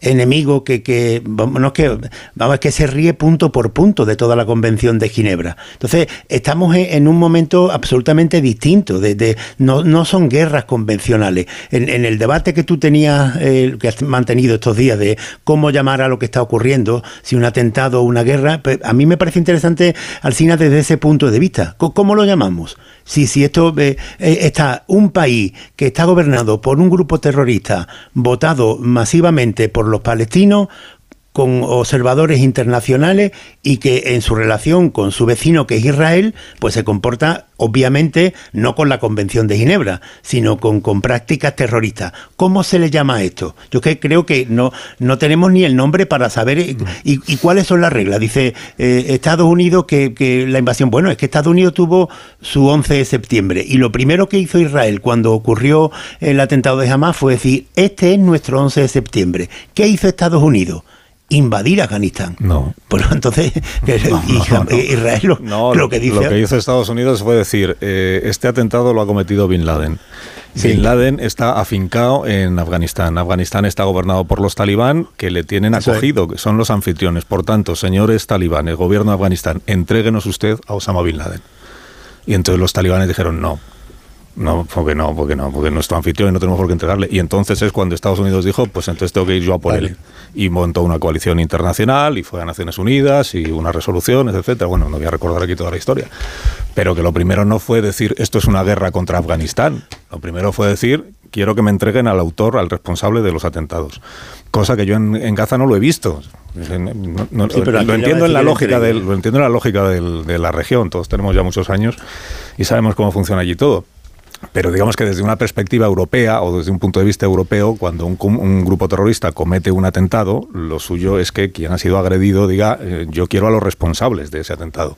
enemigo que, que, vamos, que, vamos, que se ríe punto por punto de toda la Convención de Ginebra. Entonces, estamos en, un momento absolutamente distinto, no, no, son guerras convencionales. En, el debate que tú tenías, eh, que has mantenido estos días de cómo llamar a lo que está ocurriendo, si un atentado o una guerra, pues, a mí me parece interesante, Alcina, desde ese punto de vista. ¿Cómo lo llamamos? Si, si esto eh, está un país que está por un grupo terrorista votado masivamente por los palestinos con observadores internacionales y que en su relación con su vecino que es Israel, pues se comporta obviamente no con la Convención de Ginebra, sino con, con prácticas terroristas. ¿Cómo se le llama esto? Yo que creo que no, no tenemos ni el nombre para saber eh, y, cuáles son las reglas. Dice eh, Estados Unidos que, que, la invasión, bueno, es que Estados Unidos tuvo su 11 de septiembre y lo primero que hizo Israel cuando ocurrió el atentado de Hamas fue decir, este es nuestro 11 de septiembre. ¿Qué hizo Estados Unidos? Invadir Afganistán. No. Pues entonces Israel lo, que dice... Lo que hizo Estados Unidos fue decir, eh, este atentado lo ha cometido Bin Laden. Bin Laden está afincado en Afganistán. Afganistán está gobernado por los talibán que le tienen acogido, que son los anfitriones. Por tanto, señores talibanes, gobierno de Afganistán, entréguenos usted a Osama Bin Laden. Y entonces los talibanes dijeron no. No, porque no, porque no, porque nuestro anfitrión y no tenemos por qué entregarle. Y entonces es cuando Estados Unidos dijo, pues entonces tengo que ir yo a por él. Y montó una coalición internacional y fue a Naciones Unidas y unas resoluciones, etcétera. Bueno, no voy a recordar aquí toda la historia. Pero que lo primero no fue decir esto es una guerra contra Afganistán. Lo primero fue decir quiero que me entreguen al autor, al responsable de los atentados. Cosa que yo en, Gaza no lo he visto. lo, entiendo en la lógica del, lo entiendo en la lógica de la región. Todos tenemos ya muchos años y sabemos cómo funciona allí todo pero digamos que desde una perspectiva europea o desde un punto de vista europeo, cuando un, grupo terrorista comete un atentado, lo suyo es que quien ha sido agredido diga eh, yo quiero a los responsables de ese atentado.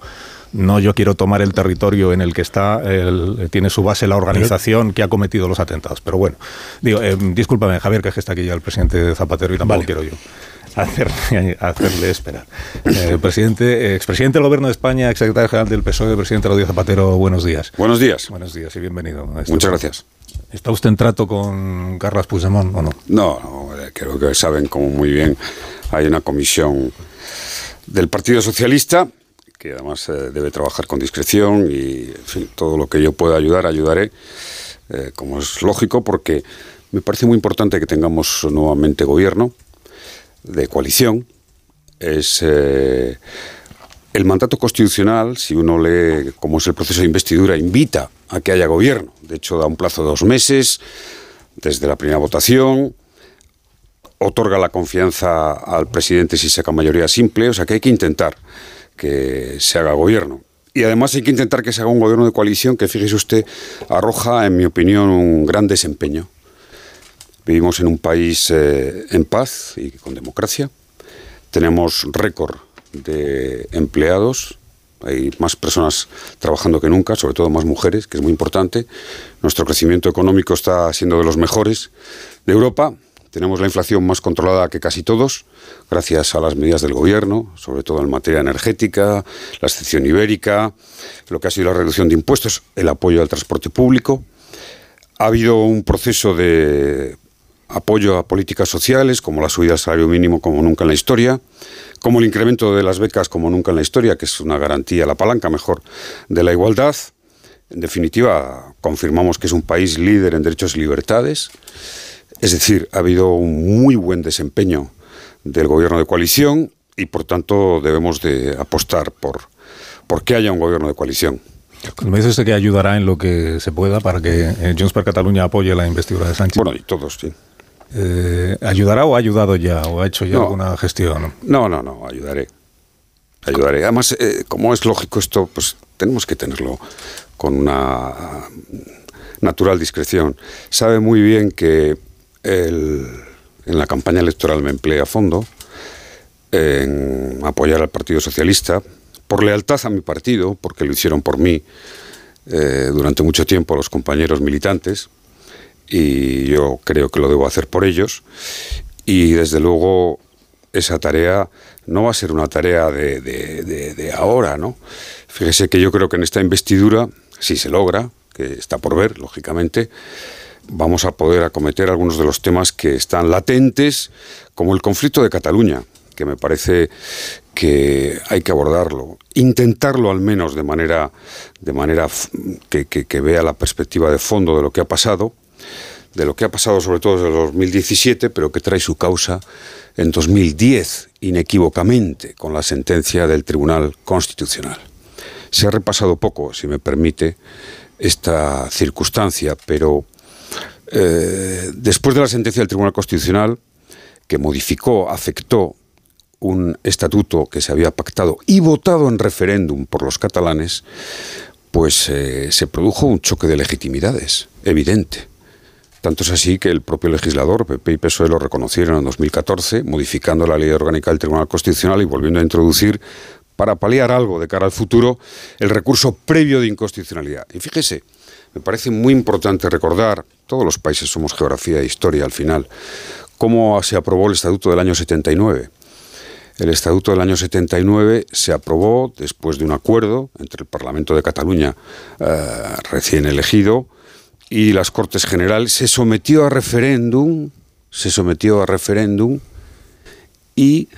No yo quiero tomar el territorio en el que está, tiene su base la organización que ha cometido los atentados. Pero bueno, digo, eh, discúlpame, Javier, que está aquí ya el presidente Zapatero y tampoco quiero yo hacerle esperar. Eh, presidente, expresidente del Gobierno de España, exsecretario general del PSOE, presidente Rodríguez Zapatero, buenos días. Buenos días. Buenos días y bienvenido. Muchas gracias. ¿Está usted en trato con Carlos Puigdemont o no? No, eh, creo que saben como muy bien. Hay una comisión del Partido Socialista que además eh, debe trabajar con discreción y, en fin, todo lo que yo pueda ayudar, ayudaré, como es lógico, porque me parece muy importante que tengamos nuevamente gobierno de coalición es eh, el mandato constitucional, si uno lee cómo es el proceso de investidura, invita a que haya gobierno. De hecho, da un plazo de dos meses desde la primera votación, otorga la confianza al presidente si saca mayoría simple, o sea que hay que intentar que se haga gobierno. Y además hay que intentar que se haga un gobierno de coalición que, fíjese usted, arroja, en mi opinión, un gran desempeño. Vivimos en un país eh, en paz y con democracia. Tenemos récord de empleados. Hay más personas trabajando que nunca, sobre todo más mujeres, que es muy importante. Nuestro crecimiento económico está siendo de los mejores de Europa. Tenemos la inflación más controlada que casi todos, gracias a las medidas del gobierno, sobre todo en materia energética, la excepción ibérica, lo que ha sido la reducción de impuestos, el apoyo al transporte público. Ha habido un proceso de apoyo a políticas sociales, como la subida del salario mínimo como nunca en la historia, como el incremento de las becas como nunca en la historia, que es una garantía, la palanca mejor de la igualdad, En definitiva, confirmamos que es un país líder en derechos y libertades. Es decir, ha habido un muy buen desempeño del gobierno de coalición y, por tanto, debemos de apostar por, por que haya un gobierno de coalición. Cuando me dice usted que ayudará en lo que se pueda para que eh, Junts per Cataluña apoye la investidura de Sánchez. Bueno, y todos, sí. Eh, ¿Ayudará o ha ayudado ya o ha hecho ya No. alguna gestión? No, no, no, ayudaré. Ayudaré. Además, eh, como es lógico esto, pues tenemos que tenerlo con una natural discreción. Sabe muy bien que el- en la campaña electoral me empleé a fondo en apoyar al Partido Socialista, por lealtad a mi partido, porque lo hicieron por mí eh, durante mucho tiempo los compañeros militantes, y yo creo que lo debo hacer por ellos. Y desde luego esa tarea no va a ser una tarea de, ahora, ¿no? Fíjese que yo creo que en esta investidura, si se logra, que está por ver, lógicamente, vamos a poder acometer algunos de los temas que están latentes, como el conflicto de Cataluña, que me parece que hay que abordarlo, intentarlo al menos de manera, de manera que vea la perspectiva de fondo de lo que ha pasado, de lo que ha pasado sobre todo desde el 2017, pero que trae su causa en 2010, inequívocamente, con la sentencia del Tribunal Constitucional. Se ha repasado poco, si me permite, esta circunstancia, pero eh, después de la sentencia del Tribunal Constitucional, que modificó, afectó un estatuto que se había pactado y votado en referéndum por los catalanes, pues eh, se produjo un choque de legitimidades, evidente. Tanto es así que el propio legislador, PP y PSOE, lo reconocieron en 2014, modificando la ley orgánica del Tribunal Constitucional y volviendo a introducir, para paliar algo de cara al futuro, el recurso previo de inconstitucionalidad. Y fíjese, me parece muy importante recordar, todos los países somos geografía e historia al final, cómo se aprobó el Estatuto del año 79. El Estatuto del año 79 se aprobó después de un acuerdo entre el Parlamento de Cataluña eh, recién elegido y las Cortes Generales. Se sometió a referéndum, se sometió a referéndum y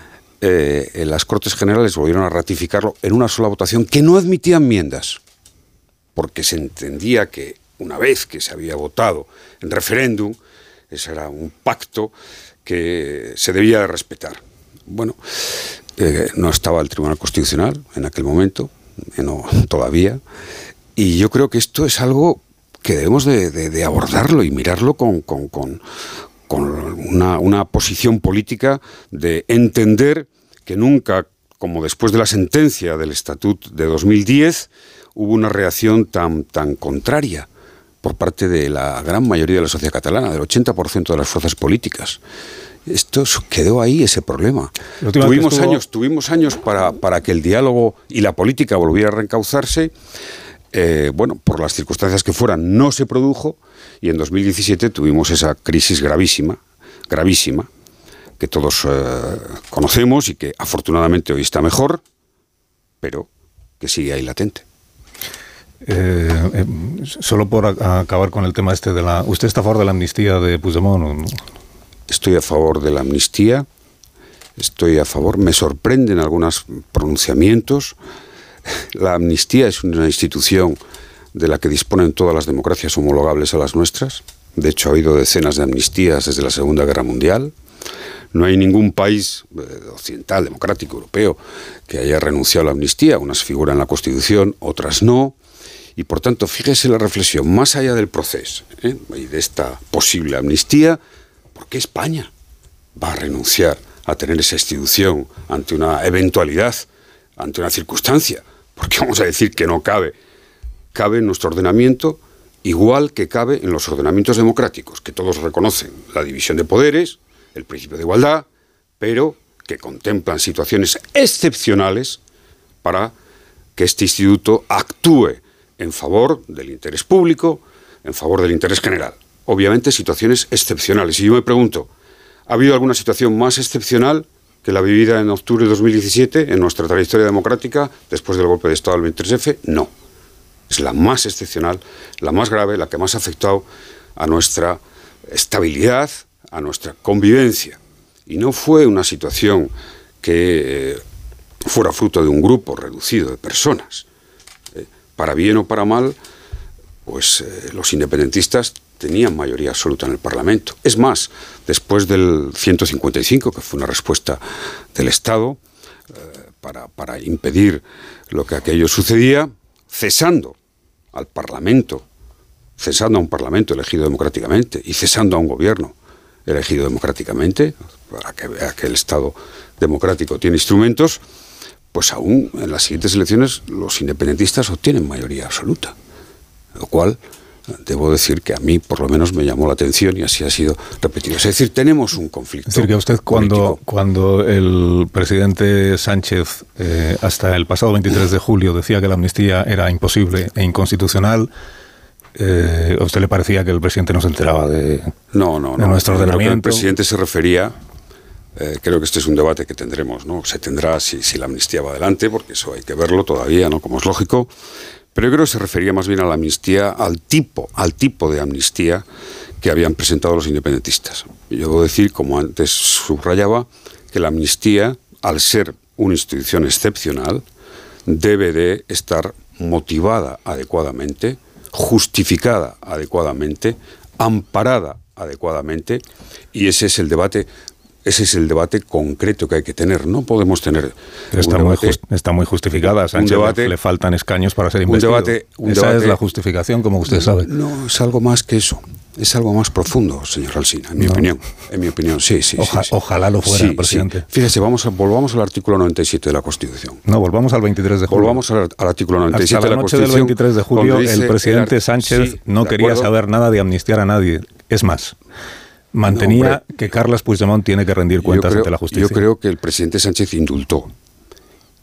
eh, las Cortes Generales volvieron a ratificarlo en una sola votación que no admitía enmiendas, porque se entendía que una vez que se había votado en referéndum, ese era un pacto que se debía de respetar. Bueno, eh, no estaba el Tribunal Constitucional en aquel momento, eh, no todavía, y yo creo que esto es algo que debemos de, de- de abordarlo y mirarlo con, con- con- con una, una posición política de entender que nunca, como después de la sentencia del Estatut de 2010, hubo una reacción tan, tan contraria por parte de la gran mayoría de la sociedad catalana, del 80% de las fuerzas políticas. Esto quedó ahí, ese problema. Tuvimos estuvo- años, tuvimos años para, para que el diálogo y la política volviera a reencauzarse. Eh, bueno, por las circunstancias que fueran, no se produjo y en 2017 tuvimos esa crisis gravísima, gravísima, que todos eh, conocemos y que afortunadamente hoy está mejor, pero que sigue ahí latente. Eh, eh, solo por a- acabar con el tema este de la... ¿Usted está a favor de la amnistía de Puigdemont? o no? Estoy a favor de la amnistía, estoy a favor, me sorprenden algunos pronunciamientos. La amnistía es una institución de la que disponen todas las democracias homologables a las nuestras. De hecho, ha habido decenas de amnistías desde la Segunda Guerra Mundial. No hay ningún país eh, occidental, democrático, europeo, que haya renunciado a la amnistía. Unas figuran en la Constitución, otras no. Y por tanto, fíjese la reflexión, más allá del proceso ¿eh? y de esta posible amnistía, ¿por qué España va a renunciar a tener esa institución ante una eventualidad, ante una circunstancia? Porque vamos a decir que no cabe. Cabe en nuestro ordenamiento igual que cabe en los ordenamientos democráticos, que todos reconocen la división de poderes, el principio de igualdad, pero que contemplan situaciones excepcionales para que este instituto actúe en favor del interés público, en favor del interés general. Obviamente situaciones excepcionales. Y yo me pregunto, ¿ha habido alguna situación más excepcional que la vivida en octubre de 2017 en nuestra trayectoria democrática después del golpe de Estado del 23F? No. Es la más excepcional, la más grave, la que más ha afectado a nuestra estabilidad, a nuestra convivencia. Y no fue una situación que eh, fuera fruto de un grupo reducido de personas. Eh, para bien o para mal, pues eh, los independentistas tenían mayoría absoluta en el Parlamento. Es más, después del 155, que fue una respuesta del Estado eh, para, para impedir lo que aquello sucedía, cesando al Parlamento, cesando a un Parlamento elegido democráticamente y cesando a un gobierno elegido democráticamente, para que vea el Estado democrático tiene instrumentos, pues aún en las siguientes elecciones los independentistas obtienen mayoría absoluta. Lo cual debo decir que a mí por lo menos me llamó la atención y así ha sido repetido. Es decir, tenemos un conflicto. Es decir, que usted cuando, cuando el presidente Sánchez eh, hasta el pasado 23 de julio decía que la amnistía era imposible e inconstitucional, eh, ¿a usted le parecía que el presidente no se enteraba de, no, no, de nuestro ordenamiento? el presidente se refería, eh, creo que este es un debate que tendremos, ¿no? Se tendrá si, si la amnistía va adelante, porque eso hay que verlo todavía, ¿no? Como es lógico. Pero yo creo que se refería más bien a la amnistía, al tipo, al tipo de amnistía que habían presentado los independentistas. Yo debo decir, como antes subrayaba, que la amnistía, al ser una institución excepcional, debe de estar motivada adecuadamente, justificada adecuadamente, amparada adecuadamente, y ese es el debate. Ese es el debate concreto que hay que tener. No podemos tener. Está, un muy, debate- jus- está muy justificada. Sánchez un debate- le faltan escaños para ser un investido. debate- un Esa es la justificación, como usted sabe. No, es algo más que eso. Es algo más profundo, señor Alsina, en mi No. opinión. En mi opinión, sí, sí. Oja- sí, sí. ojalá lo fuera, Sí, presidente. sí. Fíjese, vamos a, volvamos al artículo 97 de la Constitución. No, volvamos al 23 de julio. Volvamos al, al artículo 97 Hasta de la la noche del Constitución. 23 de julio, el presidente Sánchez sí, no quería acuerdo. saber nada de amnistiar a nadie. Es más, mantenía No, que Carles Puigdemont tiene que rendir cuentas creo- ante la justicia. Yo creo que el presidente Sánchez indultó.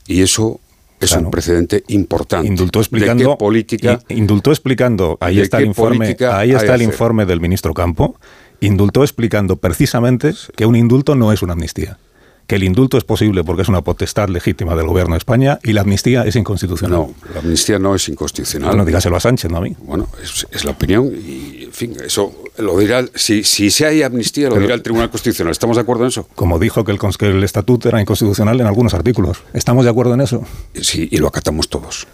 Y eso es Claro. un precedente importante. Indultó ¿De explicando, qué política indultó explicando, ahí ¿De está el informe, ahí está el informe del ministro Campo, indultó explicando precisamente que un indulto no es una amnistía, que el indulto es posible porque es una potestad legítima del gobierno de España y la amnistía es inconstitucional. No, la amnistía no es inconstitucional. Bueno, dígaselo a Sánchez, no a mí. Bueno, es, es la opinión y, fin, eso lo dirá, si, si se hay amnistía, lo Pero- dirá el Tribunal Constitucional. ¿Estamos de acuerdo en eso? Como dijo que el, que el estatuto era inconstitucional en algunos artículos. ¿Estamos de acuerdo en eso? Sí, y lo acatamos todos.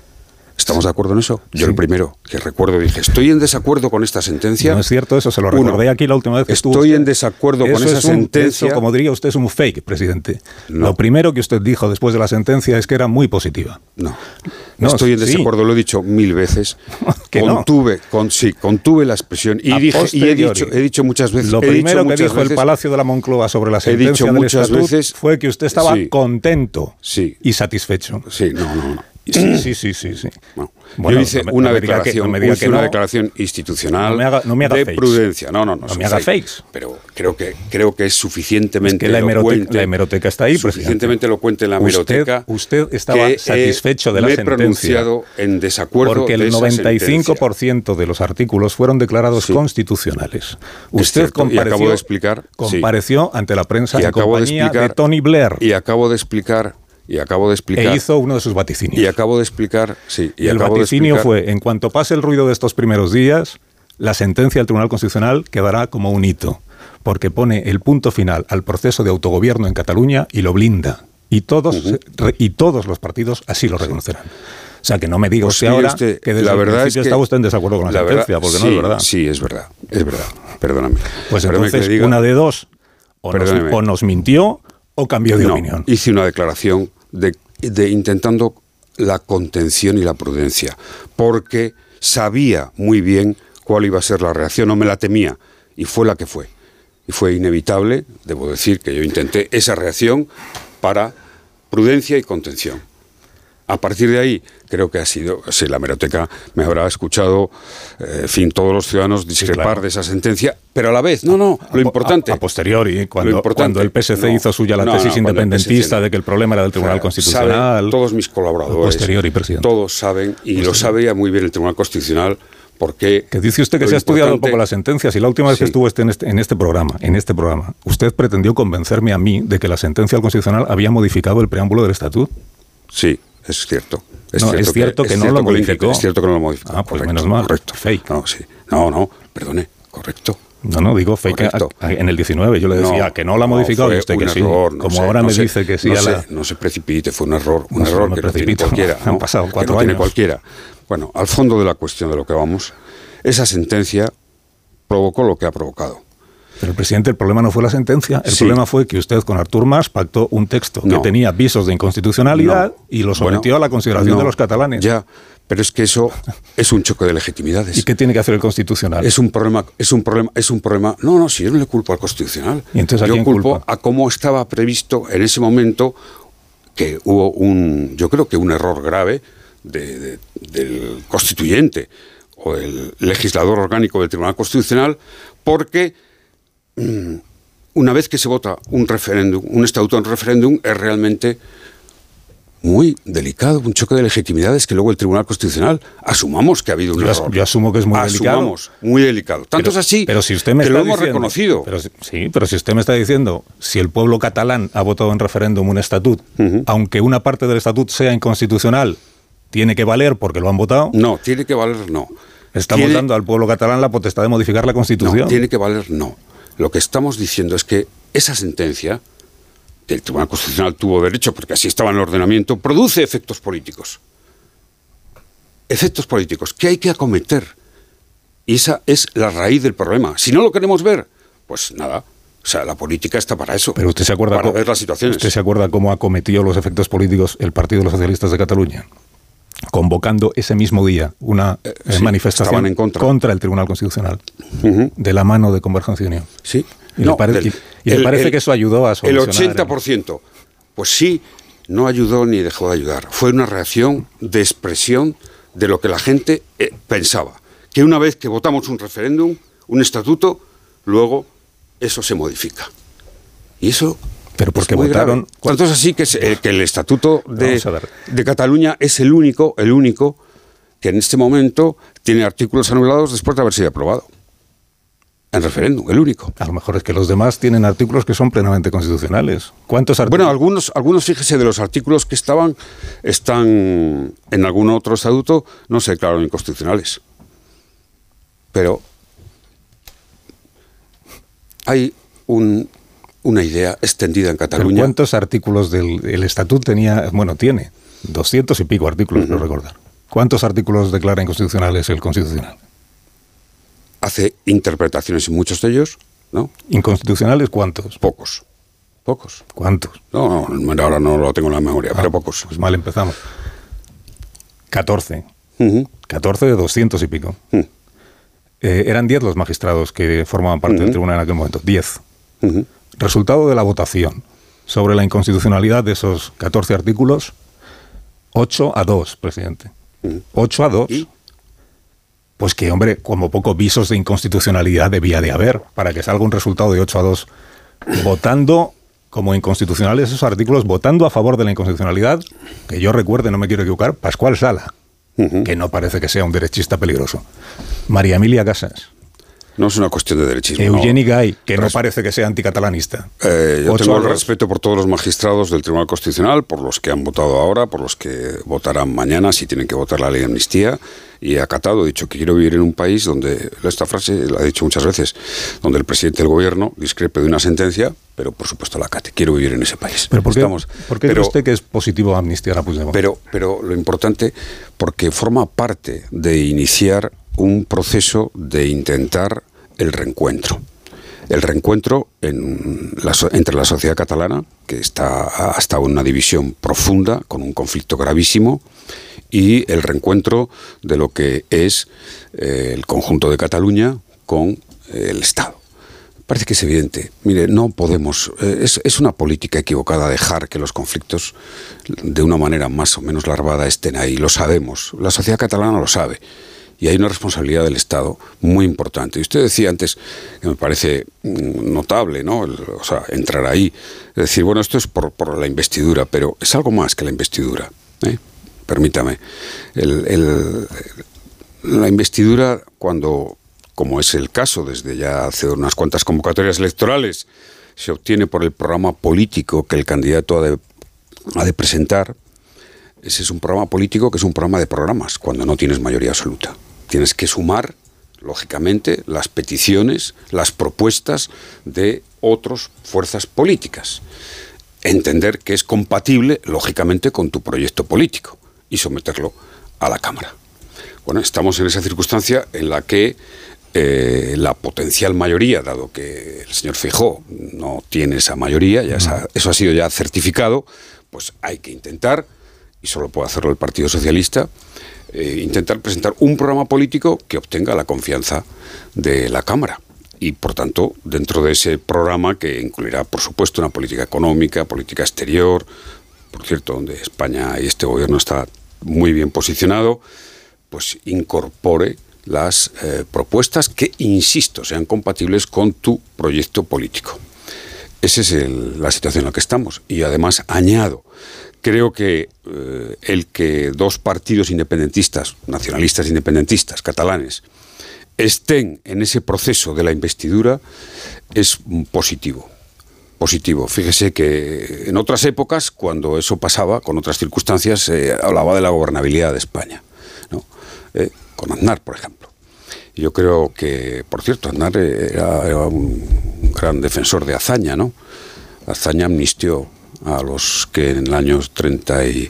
¿Estamos de acuerdo en eso? Yo el primero que recuerdo dije, estoy en desacuerdo con esta sentencia. No es cierto eso, se lo Uno, recordé aquí la última vez que Estoy usted. en desacuerdo con esa es un- sentencia. eso, como diría usted, es un fake, presidente. No. Lo primero que usted dijo después de la sentencia es que era muy positiva. No. No, Estoy en sí. desacuerdo, lo he dicho mil veces. Que no. contuve, con, sí, contuve la expresión y dije y he dicho, he dicho muchas veces. Lo he dicho primero que dijo el veces- Palacio de la Moncloa sobre la He sentencia dicho del muchas veces- fue que usted estaba Sí. contento Sí. y satisfecho. Sí, no, no, no. Sí, sí, sí, sí. sí. No. Bueno, Yo hice no me- una no me diga que- declaración, no me diga que una declaración institucional me haga- me haga de fakes. prudencia. No, no, no. No me haga fake. fakes. Pero creo que creo que es suficientemente Es que la hemeroteca, elocuente. la hemeroteca está ahí, suficientemente elocuente en la Usted- hemeroteca. Usted, estaba que, eh, satisfecho de la me he sentencia. pronunciado en desacuerdo Porque de el esa 95% de los artículos fueron declarados Sí. constitucionales. Es Usted cierto, y compareció, acabo de explicar, sí. compareció ante la prensa Y en de compañía de, explicar- Tony Blair Y acabo de explicar y acabo de explicar e hizo uno de sus vaticinios. y acabo de explicar, sí, y, Y el vaticinio explicar- fue, en cuanto pase el ruido de estos primeros días, la sentencia del Tribunal Constitucional quedará como un hito, porque pone el punto final al proceso de autogobierno en Cataluña y lo blinda. Y todos, y todos los partidos así lo reconocerán. O sea, que no me diga Pues usted ahora usted, que desde la el verdad es principio que- estaba usted en desacuerdo con la, la sentencia, verdad- porque sí, no es verdad. Sí, es verdad, es verdad. Perdóname. Pues Perdóname entonces, una de dos, o nos, Perdóneme. o nos mintió o cambió de No, opinión. Hice una declaración de, de intentando la contención y la prudencia, porque sabía muy bien cuál iba a ser la reacción, no me la temía, y fue la que fue. Y fue inevitable, debo decir, que yo intenté esa reacción para prudencia y contención. A partir de ahí, creo que ha sido, si la meroteca me habrá escuchado, eh, en fin, todos los ciudadanos discrepar claro. de esa sentencia, pero a la vez, no, no, lo importante. A, a posteriori, cuando, importante- cuando el PSC no, hizo suya la no, tesis no, independentista de que el problema era del Tribunal O sea, Constitucional. saben todos mis colaboradores, posteriori, presidente. todos saben, y lo sabía muy bien el Tribunal Constitucional, porque... Que dice usted que se ha estudiado un poco las sentencias y la última vez que Sí. estuvo este en, este en este programa, en este programa, usted pretendió convencerme a mí de que la sentencia del Constitucional había modificado el preámbulo del estatuto. Sí, es cierto. No, es cierto que no lo modificó. Es cierto que no lo modificó. Ah, pues correcto, menos mal. Correcto. Fake. No, sí. No, no, perdone, correcto. No, no, digo fake en el 19. Yo le decía que no la ha modificado fue y usted que sí. error, no Como sé, ahora no me sé, dice que sí no a la... se- no se precipite, fue un error, un No error que no tiene precipito. cualquiera. Han ¿no? pasado Que cuatro no tiene años. cualquiera. Bueno, al fondo de la cuestión de lo que vamos, esa sentencia provocó lo que ha provocado. Pero el presidente, el problema no fue la sentencia, el problema fue que usted con Artur Mas pactó un texto que tenía visos de inconstitucionalidad y lo sometió a la consideración de los catalanes. Ya, pero es que eso es un choque de legitimidades. ¿Y qué tiene que hacer el constitucional? Es un problema, es un problema, es un problema. No, no, si yo no le culpo al constitucional. ¿Y entonces yo culpo culpa? a cómo estaba previsto en ese momento que hubo un, yo creo que un error grave del constituyente o del legislador orgánico del Tribunal Constitucional, porque una vez que se vota un referéndum, un estatuto en referéndum, es realmente muy delicado, un choque de legitimidades que luego el Tribunal Constitucional asumamos que ha habido un yo, error. Yo asumo que es muy asumamos, delicado. muy delicado. Tanto pero, es así pero si usted me que está lo hemos diciendo, reconocido. Pero, sí, pero si usted me está diciendo, si el pueblo catalán ha votado en referéndum un estatuto, uh -huh. aunque una parte del estatuto sea inconstitucional, ¿tiene que valer porque lo han votado? No, tiene que valer no. Estamos tiene, dando al pueblo catalán la potestad de modificar la Constitución. No, tiene que valer no. Lo que estamos diciendo es que esa sentencia el Tribunal Constitucional tuvo derecho, porque así estaba en el ordenamiento, produce efectos políticos. Efectos políticos que hay que acometer. Y esa es la raíz del problema. Si no lo queremos ver, pues nada. O sea, la política está para eso. Pero usted se acuerda para ver las situaciones. ¿Usted se acuerda cómo acometió los efectos políticos el Partido de los Socialistas de Cataluña? Convocando ese mismo día una eh, sí, manifestación en contra. contra. el Tribunal Constitucional, uh -huh. de la mano de Convergencia y Unión. Sí. Y, no, le, pare del, y, y el, le parece el, que eso ayudó a solucionar. El 80%. Pues sí, no ayudó ni dejó de ayudar. Fue una reacción de expresión de lo que la gente eh, pensaba. Que una vez que votamos un referéndum, un estatuto, luego eso se modifica. Y eso pero porque votaron. Tanto es así que, se, eh, que el estatuto de, de, Cataluña es el único, el único que en este momento tiene artículos anulados después de haber sido aprobado. En referéndum, el único. A lo mejor es que los demás tienen artículos que son plenamente constitucionales. ¿Cuántos artículos? Bueno, algunos, algunos, fíjese, de los artículos que estaban, están en algún otro estatuto, no se declararon inconstitucionales. Pero hay un, una idea extendida en Cataluña. ¿Pero ¿Cuántos artículos del el estatuto tenía? Bueno, tiene doscientos y pico artículos, uh -huh. no recordar. ¿Cuántos artículos declara inconstitucionales el Constitucional? Hace interpretaciones y muchos de ellos, ¿no? ¿Inconstitucionales cuántos? Pocos. Pocos. ¿Cuántos? No, no, ahora no lo tengo en la memoria, ah, pero pocos. Pues mal empezamos. 14. Uh -huh. 14 de 200 y pico. Uh -huh. eh, eran 10 los magistrados que formaban parte uh -huh. del tribunal en aquel momento. 10. Resultado de la votación sobre la inconstitucionalidad de esos 14 artículos, 8 a 2, presidente. 8 a 2. ¿Y? Pues que, hombre, como poco visos de inconstitucionalidad debía de haber para que salga un resultado de 8 a 2. Votando como inconstitucionales esos artículos, votando a favor de la inconstitucionalidad, que yo recuerde, no me quiero equivocar, Pascual Sala, uh -huh. que no parece que sea un derechista peligroso. María Emilia Casas. No es una cuestión de derechismo. Eugeni no. Gay, que no parece que sea anticatalanista. Eh, yo tengo el respeto por todos los magistrados del Tribunal Constitucional, por los que han votado ahora, por los que votarán mañana, si tienen que votar la ley de amnistía. Y he acatado, he dicho que quiero vivir en un país donde, esta frase la he dicho muchas veces, donde el presidente del gobierno discrepe de una sentencia, pero por supuesto la acate. Quiero vivir en ese país. ¿Pero por qué, Estamos, ¿por qué pero, cree usted que es positivo amnistiar a Puigdemont? Pero, pero lo importante, porque forma parte de iniciar un proceso de intentar el reencuentro. El reencuentro entre la sociedad catalana, que está hasta una división profunda, con un conflicto gravísimo, y el reencuentro de lo que es eh, el conjunto de Cataluña con el Estado. Parece que es evidente. Mire, no podemos. Eh, es, es, una política equivocada dejar que los conflictos, de una manera más o menos larvada, estén ahí. Lo sabemos. La sociedad catalana lo sabe y hay una responsabilidad del Estado muy importante. Y usted decía antes, que me parece notable, ¿no? O sea, entrar ahí, es decir, bueno, esto es por, la investidura, pero es algo más que la investidura. ¿eh? Permítame. La investidura, cuando, como es el caso desde ya hace unas cuantas convocatorias electorales, se obtiene por el programa político que el candidato ha de, ha de presentar, ese es un programa político que es un programa de programas, cuando no tienes mayoría absoluta. Tienes que sumar, lógicamente, las peticiones, las propuestas de otras fuerzas políticas. Entender que es compatible, lógicamente, con tu proyecto político y someterlo a la Cámara. Bueno, estamos en esa circunstancia en la que eh, la potencial mayoría, dado que el señor Fijó no tiene esa mayoría, ya eso ha sido ya certificado, pues hay que intentar, y solo puede hacerlo el Partido Socialista, eh, intentar presentar un programa político que obtenga la confianza de la Cámara. Y por tanto, dentro de ese programa que incluirá, por supuesto, una política económica, política exterior, por cierto, donde España y este gobierno está muy bien posicionado, pues incorpore las eh, propuestas que, insisto, sean compatibles con tu proyecto político. Esa es la situación en la que estamos. Y además añado, creo que eh, el que dos partidos independentistas, nacionalistas independentistas, catalanes, estén en ese proceso de la investidura es positivo. Positivo. Fíjese que en otras épocas, cuando eso pasaba, con otras circunstancias, se hablaba de la gobernabilidad de España. ¿no? Eh, con Aznar, por ejemplo. Yo creo que, por cierto, Aznar era, un gran defensor de Azaña, ¿no? Azaña amnistió a los que en el año 30 y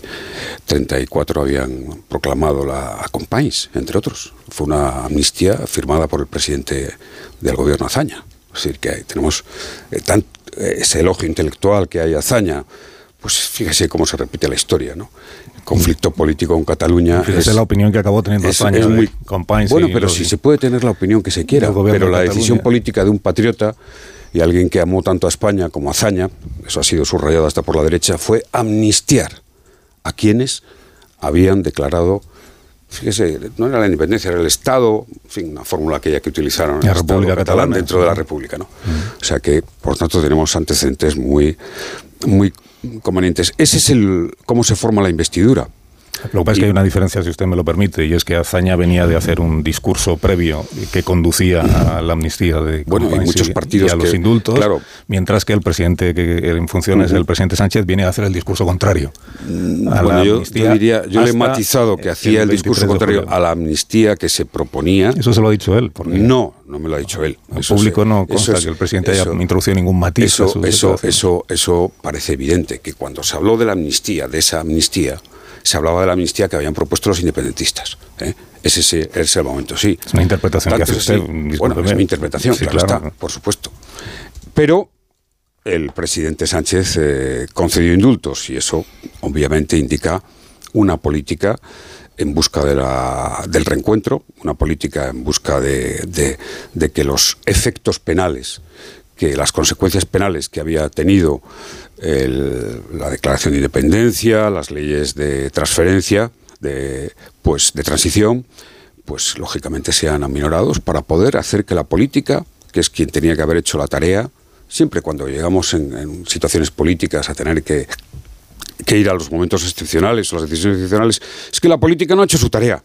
34 habían proclamado la Compáis, entre otros. Fue una amnistía firmada por el presidente del gobierno Azaña. Es decir, que tenemos eh, eh, ese elogio intelectual que hay a Azaña, pues fíjese cómo se repite la historia, ¿no? conflicto político en Cataluña. Esa es la opinión que acabó teniendo España es muy, Bueno, pero si se puede tener la opinión que se quiera, pero la decisión política de un patriota y alguien que amó tanto a España como a Azaña, eso ha sido subrayado hasta por la derecha, fue amnistiar a quienes habían declarado fíjese, no era la independencia, era el Estado, en fin, una fórmula aquella que utilizaron la República Catalana dentro de la República, ¿no? O sea que, por tanto, tenemos antecedentes muy, muy convenientes. Ese es el cómo se forma la investidura. Lo que pasa es que hay una diferencia, si usted me lo permite, y es que Azaña venía de hacer un discurso previo que conducía a la amnistía de bueno, hay muchos partidos y a los indultos, mientras que el presidente que en funciones, el presidente Sánchez, viene a hacer el discurso contrario. A yo, diría, yo le he matizado que hacía el discurso contrario a la amnistía que se proponía. Eso se lo ha dicho él. No, no me lo ha dicho él. El público no consta que el presidente haya introducido ningún matiz. Eso, eso, eso, eso parece evidente, que cuando se habló de la amnistía, de esa amnistía, se hablaba de la amnistía que habían propuesto los independentistas. ¿eh? Ese, es el momento, sí. Es una interpretación que hace usted. Bueno, es mi interpretación, claro, está, por supuesto. Pero el presidente Sánchez eh, concedió indultos y eso obviamente indica una política en busca de la, del reencuentro, una política en busca de, de que los efectos penales, que las consecuencias penales que había tenido la declaración de independencia, las leyes de transferencia, de, pues, de transición, pues lógicamente sean aminorados para poder hacer que la política, que es quien tenía que haber hecho la tarea, siempre cuando llegamos en, situaciones políticas a tener que, que ir a los momentos excepcionales o las decisiones excepcionales, es que la política no ha hecho su tarea.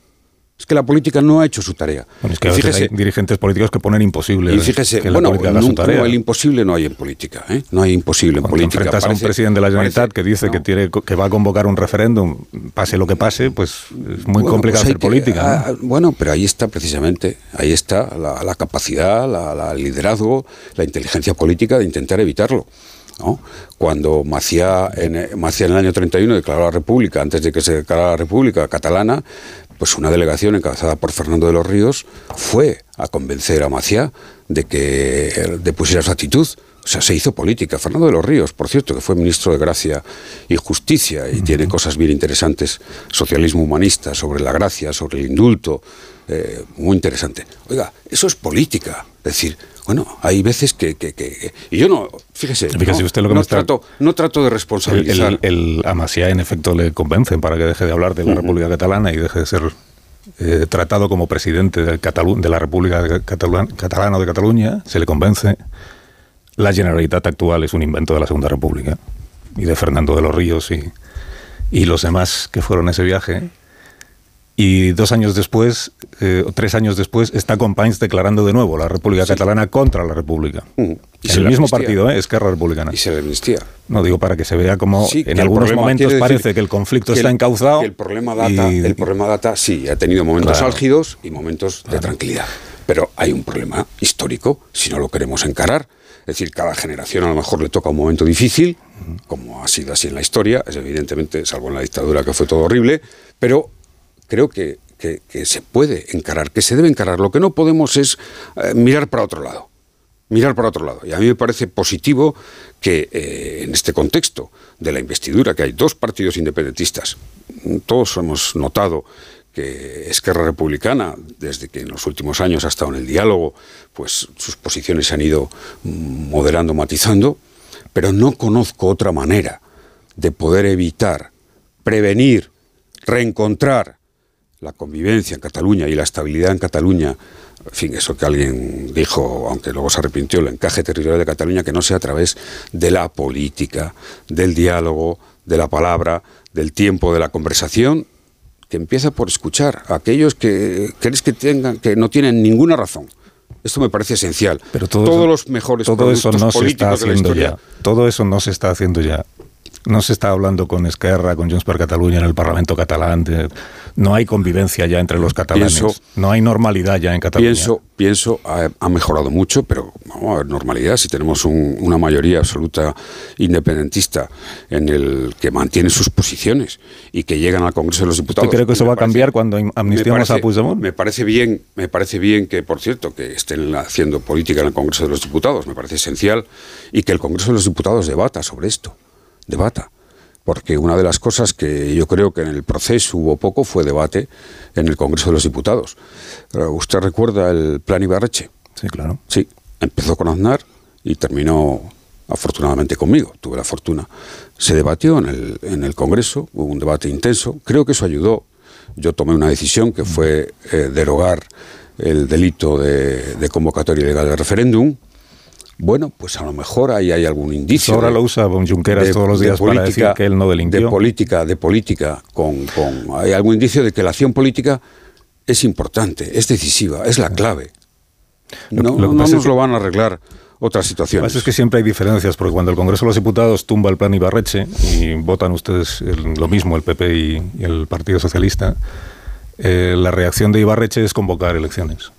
Es que la política no ha hecho su tarea. es que hay dirigentes políticos que ponen imposible y fíjese, que la política haga su tarea. el imposible no hay en política. ¿eh? No hay imposible en política. enfrentas a un presidente de la Generalitat que dice que, tiene, que va a convocar un referéndum, pase lo que pase, pues es muy complicado pues hacer política. Ah, bueno, pero ahí está precisamente, ahí está la, capacidad, el liderazgo, la inteligencia política de intentar evitarlo. ¿no? Cuando Maciá en, Maciá en el año 31 declaró la República, antes de que se declarara la República catalana, pues una delegación encabezada por Fernando de los Ríos fue a convencer a Maciá de que depusiera su actitud. O sea, se hizo política. Fernando de los Ríos, por cierto, que fue ministro de Gracia y Justicia y tiene cosas bien interesantes, socialismo humanista, sobre la gracia, sobre el indulto, eh, muy interesante. Oiga, eso es política. Es decir, bueno, hay veces que... que, y yo no, fíjese, fíjese usted lo que no, trato, no trato de responsabilizar. El, el, en efecto, le convencen para que deje de hablar de la República Catalana y deje de ser eh, tratado como presidente de, de la República Catalana de Cataluña, se le convence. La Generalitat actual es un invento de la Segunda República y de Fernando de los Ríos y, y los demás que fueron ese viaje y dos años después, eh, tres años después, está Companys declarando de nuevo la República Catalana contra la República. Mm. Y el mismo partido, ¿eh? Esquerra Republicana. Y se le amnistía. No, digo para que se vea como en algunos momentos parece que el conflicto está encauzado. el problema data, el problema data, sí, ha tenido momentos álgidos y momentos de tranquilidad. Pero hay un problema histórico si no lo queremos encarar. Es decir, cada generación a lo mejor le toca un momento difícil, como ha sido así en la historia, es evidentemente, salvo en la dictadura que fue todo horrible, pero creo que, que, se puede encarar, que se debe encarar. Lo que no podemos es eh, mirar para otro lado. Mirar para otro lado. Y a mí me parece positivo que eh, en este contexto de la investidura, que hay dos partidos independentistas, todos hemos notado que Esquerra Republicana, desde que en los últimos años ha estado en el diálogo, pues sus posiciones se han ido moderando, matizando, pero no conozco otra manera de poder evitar, prevenir, reencontrar la convivencia en Cataluña y la estabilidad en Cataluña, en fin, eso que alguien dijo, aunque luego se arrepintió, el encaje territorial de Cataluña, que no sea a través de la política, del diálogo, de la palabra, del tiempo, de la conversación, que empieza por escuchar a aquellos que crees que tengan, que no tienen ninguna razón. Esto me parece esencial. Pero todo Todos los mejores todo eso no se está haciendo historia, ya. Todo eso no se está haciendo ya no se está hablando con Esquerra, con Junts per Cataluña en el Parlamento catalán. no hay convivencia ya entre los catalanes. no hay normalidad ya en Cataluña. Pienso, pienso ha, mejorado mucho, pero vamos a ver normalidad. Si tenemos una mayoría absoluta independentista en el que mantiene sus posiciones y que llegan al Congreso de los Diputados. ¿Usted cree que eso va a cambiar cuando amnistiamos a Puigdemont? Me parece bien, me parece bien que, por cierto, que estén haciendo política en el Congreso de los Diputados. Me parece esencial y que el Congreso de los Diputados debata sobre esto debata. Porque una de las cosas que yo creo que en el proceso hubo poco fue debate en el Congreso de los Diputados. ¿Usted recuerda el plan Ibarreche? Sí, claro. Sí, empezó con Aznar y terminó afortunadamente conmigo, tuve la fortuna. Se debatió en el, en el Congreso, hubo un debate intenso, creo que eso ayudó. Yo tomé una decisión que fue eh, derogar el delito de, de convocatoria ilegal de referéndum, bueno, pues a lo mejor ahí hay algún indicio. ahora lo usa Junqueras todos los días para decir que él no delinquió. De política, de política, con, hay algún indicio de que la acción política es importante, es decisiva, es la clave. no, no nos lo van a arreglar otras situaciones. Lo que pasa es que siempre hay diferencias, porque cuando el Congreso de los Diputados tumba el plan Ibarreche y votan ustedes lo mismo, el PP y, el Partido Socialista, eh, la reacción de Ibarreche es convocar elecciones.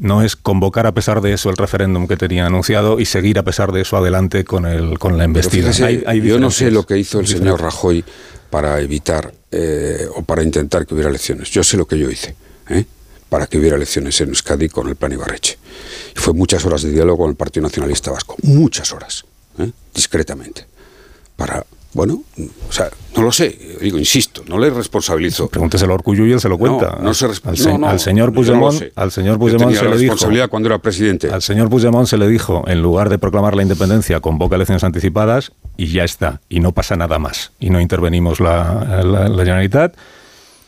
No es convocar a pesar de eso el referéndum que tenía anunciado y seguir a pesar de eso adelante con, el, con la investida. yo no sé lo que hizo el señor Rajoy para evitar eh, o para intentar que hubiera elecciones. Yo sé lo que yo hice. ¿eh? para que hubiera elecciones en Euskadi con el plan Ibarreche. Y fue muchas horas de diálogo con el Partido Nacionalista Vasco, muchas horas, ¿eh? discretamente, para bueno, o sea, no lo sé, digo, insisto, no le responsabilizo. Pregúnteselo a Orcullo y él se lo cuenta. No, se al, al, señor Puigdemont, al señor Puigdemont se le dijo. cuando era presidente. Al señor Puigdemont se le dijo, en lugar de proclamar la independencia, convoca elecciones anticipadas y ya está, y no pasa nada más. Y no intervenimos la, la, la Generalitat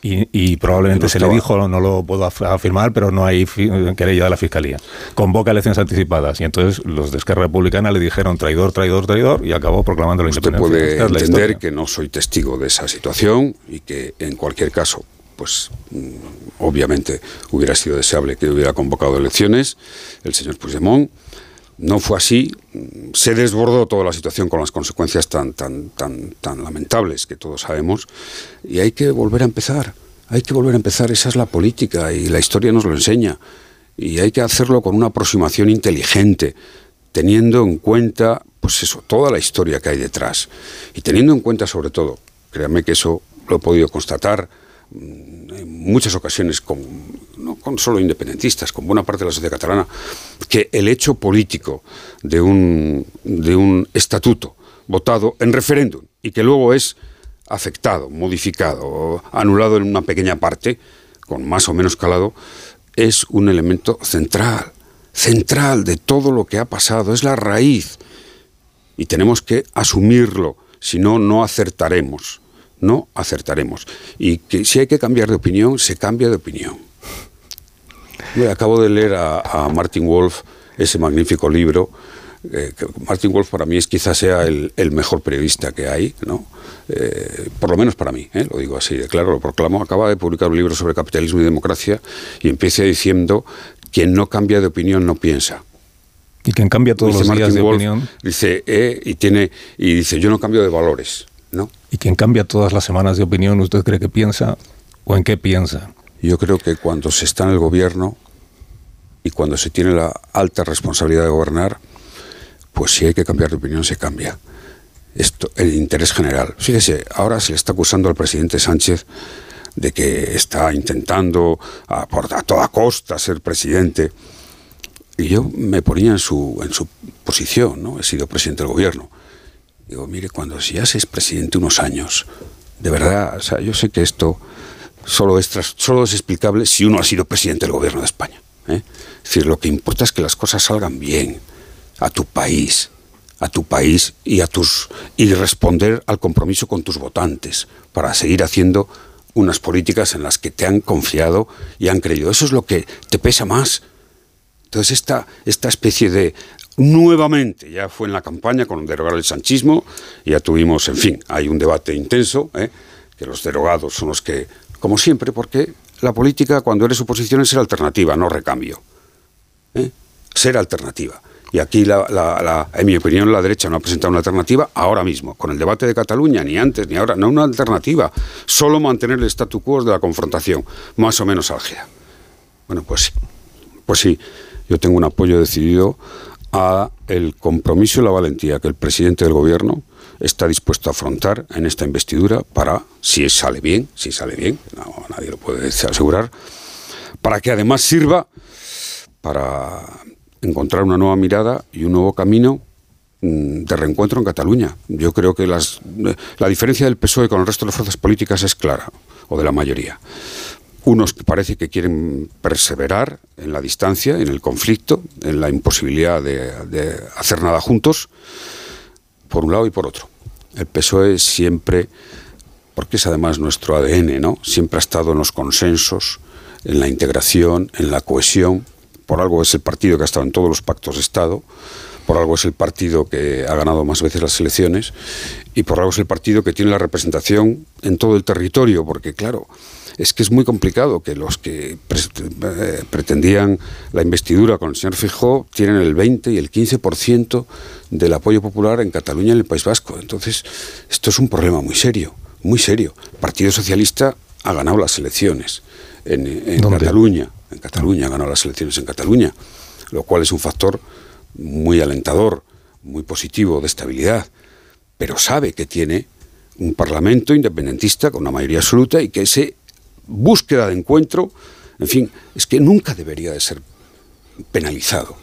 y, probablemente se le dijo, no lo puedo afirmar, pero no hay querella de la Fiscalía. Convoca elecciones anticipadas y entonces los de Esquerra Republicana le dijeron traidor, traidor, traidor y acabó proclamando la Usted independencia. puede entender que no soy testigo de esa situación y que en cualquier caso pues mm, obviamente hubiera sido deseable que hubiera convocado elecciones el señor Puigdemont. No fue así, se desbordó toda la situación con las consecuencias tan, tan, tan, lamentables que todos sabemos. Y hay que volver a empezar, hay que volver a empezar, esa es la política y la historia nos lo enseña. Y hay que hacerlo con una aproximación inteligente, teniendo en cuenta, pues eso, toda la historia que hay detrás. Y teniendo en cuenta sobre todo, créanme que eso lo he podido constatar, Mm, en muchas ocasiones, con, con solo independentistas, con buena parte de la sociedad catalana, que el hecho político de un, de un estatuto votado en referéndum y que luego es afectado, modificado, anulado en una pequeña parte, con más o menos calado, es un elemento central, central de todo lo que ha pasado, es la raíz. Y tenemos que asumirlo, si no, no acertaremos no acertaremos. Y que si hay que cambiar de opinión, se cambia de opinión. Acabo de leer a, Martin Wolf ese magnífico libro. Eh, Martin Wolf para mí es quizás sea el, mejor periodista que hay, ¿no? Eh, por lo menos para mí, ¿eh? lo digo así claro, lo proclamo. Acaba de publicar un libro sobre capitalismo y democracia y empieza diciendo: quien no cambia de opinión no piensa. Y quien cambia todos los días de opinión. Dice, y, tiene, y dice: Yo no cambio de valores. ¿no? ¿Y quien cambia todas las semanas de opinión, usted cree que piensa o en qué piensa? Yo creo que cuando se está en el gobierno y cuando se tiene la alta responsabilidad de gobernar, pues si hay que cambiar de opinión, se cambia. Esto, el interés general. Fíjese, ahora se le está acusando al presidente Sánchez de que está intentando a, toda costa ser presidente. Y yo me ponía en su, en su posición, ¿no? He sido presidente del gobierno. Digo, mire, cuando si ya seas presidente unos años, de verdad, o sea, yo sé que esto solo es, solo es explicable si uno ha sido presidente del gobierno de España. ¿eh? Es decir, lo que importa es que las cosas salgan bien a tu país, a tu país y a tus y responder al compromiso con tus votantes para seguir haciendo unas políticas en las que te han confiado y han creído. Eso es lo que te pesa más. Entonces esta, esta especie de nuevamente, ya fue en la campaña con derogar el sanchismo, ya tuvimos, en fin, hay un debate intenso, ¿eh? que los derogados son los que, como siempre, porque la política cuando eres oposición es ser alternativa, no recambio. ¿eh? Ser alternativa. Y aquí, la- la- la- en mi opinión, la derecha no ha presentado una alternativa ahora mismo, con el debate de Cataluña, ni antes ni ahora, no una alternativa, solo mantener el statu quo de la confrontación, más o menos álgida. Bueno, pues sí, pues sí, yo tengo un apoyo decidido a el compromiso y la valentía que el presidente del gobierno está dispuesto a afrontar en esta investidura para, si sale bien, si sale bien, nadie lo puede asegurar, para que además sirva para encontrar una nueva mirada y un nuevo camino mm, de reencuentro en Cataluña. Yo creo que las, la diferencia del PSOE con el resto de las fuerzas políticas es clara, o de la mayoría. Unos parece que quieren perseverar en la distancia, en el conflicto, en la imposibilidad de hacer nada juntos, por un lado y por otro. El PSOE siempre, porque es además nuestro ADN, ¿no? Siempre ha estado en los consensos, en la integración, en la cohesión. Por algo es el partido que ha estado en todos los pactos de Estado, por algo es el partido que ha ganado más veces las elecciones y por algo es el partido que tiene la representación en todo el territorio, porque claro, es que es muy complicado que los que pre- eh, pretendían la investidura con el señor Fijó tienen el 20 y el 15% del apoyo popular en Cataluña y en el País Vasco. Entonces, esto es un problema muy serio, muy serio. El Partido Socialista ha ganado las elecciones en. Cataluña. En Cataluña ha ganado las elecciones en Cataluña, lo cual es un factor muy alentador, muy positivo de estabilidad, pero sabe que tiene un parlamento independentista con una mayoría absoluta y que ese búsqueda de encuentro, en fin, es que nunca debería de ser penalizado.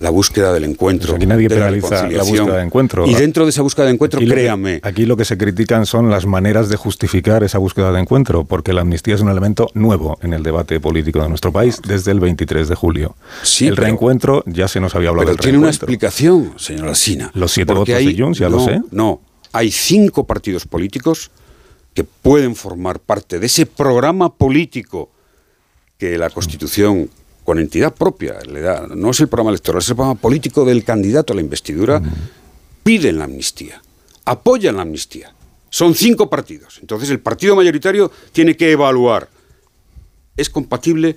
La búsqueda del encuentro. Pues aquí nadie de penaliza la búsqueda de encuentro. Y dentro de esa búsqueda de encuentro, Aquí lo que- créame, aquí lo que se critican son las maneras de justificar esa búsqueda de encuentro, porque la amnistía es un elemento nuevo en el debate político de nuestro país desde el 23 de julio. el pero- reencuentro, ya se nos había hablado Pero del tiene una explicación, señora Alsina. Los siete votos de Junts, ya lo sé. No, hay cinco partidos políticos que pueden formar parte de ese programa político que la Constitución, con entidad propia, le da. No es el programa electoral, es el programa político del candidato a la investidura. Piden la amnistía, apoyan la amnistía. Son cinco partidos. Entonces el partido mayoritario tiene que evaluar. ¿Es compatible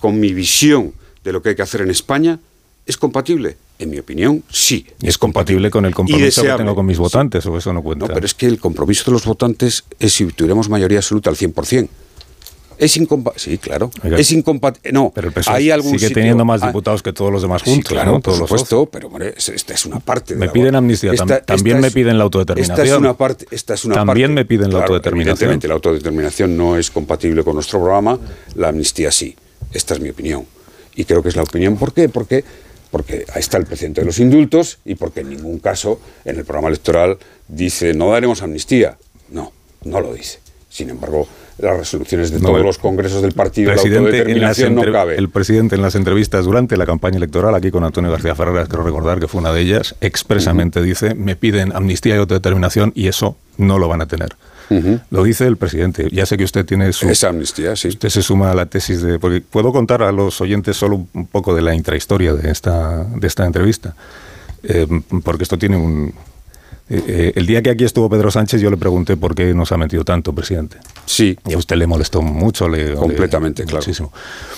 con mi visión de lo que hay que hacer en España? ¿Es compatible? En mi opinión, sí. Es compatible con el compromiso que tengo con mis votantes, o eso no cuenta. No, pero es que el compromiso de los votantes es si tuviéramos mayoría absoluta al 100%. Es incompatible. Sí, claro. Oiga, es incompatible. No, Pero el PSOE hay algún sigue sitio- teniendo más Ah, diputados que todos los demás sí, juntos, claro, ¿no? por Todos supuesto, pero hombre, esta es una parte de Me la- piden amnistía, Esta- también esta me piden la autodeterminación. Esta es una parte. Esta es una También parte- me piden la autodeterminación. Evidentemente, la autodeterminación no es compatible con nuestro programa, la amnistía sí. Esta es mi opinión. Y creo que es la opinión. ¿Por qué? Porque, porque ahí está el presidente de los indultos y porque en ningún caso en el programa electoral dice no daremos amnistía. No, no lo dice. Sin embargo, las resoluciones de No, todos los congresos del partido, la en autodeterminación no cabe. El presidente en las entrevistas durante la campaña electoral, aquí con Antonio García Ferreras, quiero recordar que fue una de ellas, expresamente dice, me piden amnistía y autodeterminación y eso no lo van a tener. Lo dice el presidente. Ya sé que usted tiene su... Esa amnistía, sí. Usted se suma a la tesis de... Porque puedo contar a los oyentes solo un poco de la intrahistoria de esta, de esta entrevista. Eh, porque esto tiene un... eh, eh, el día que aquí estuvo Pedro Sánchez yo le pregunté por qué nos ha metido tanto, presidente. Sí. Y a usted le molestó mucho. Le, Completamente, le- claro. Muchísimo.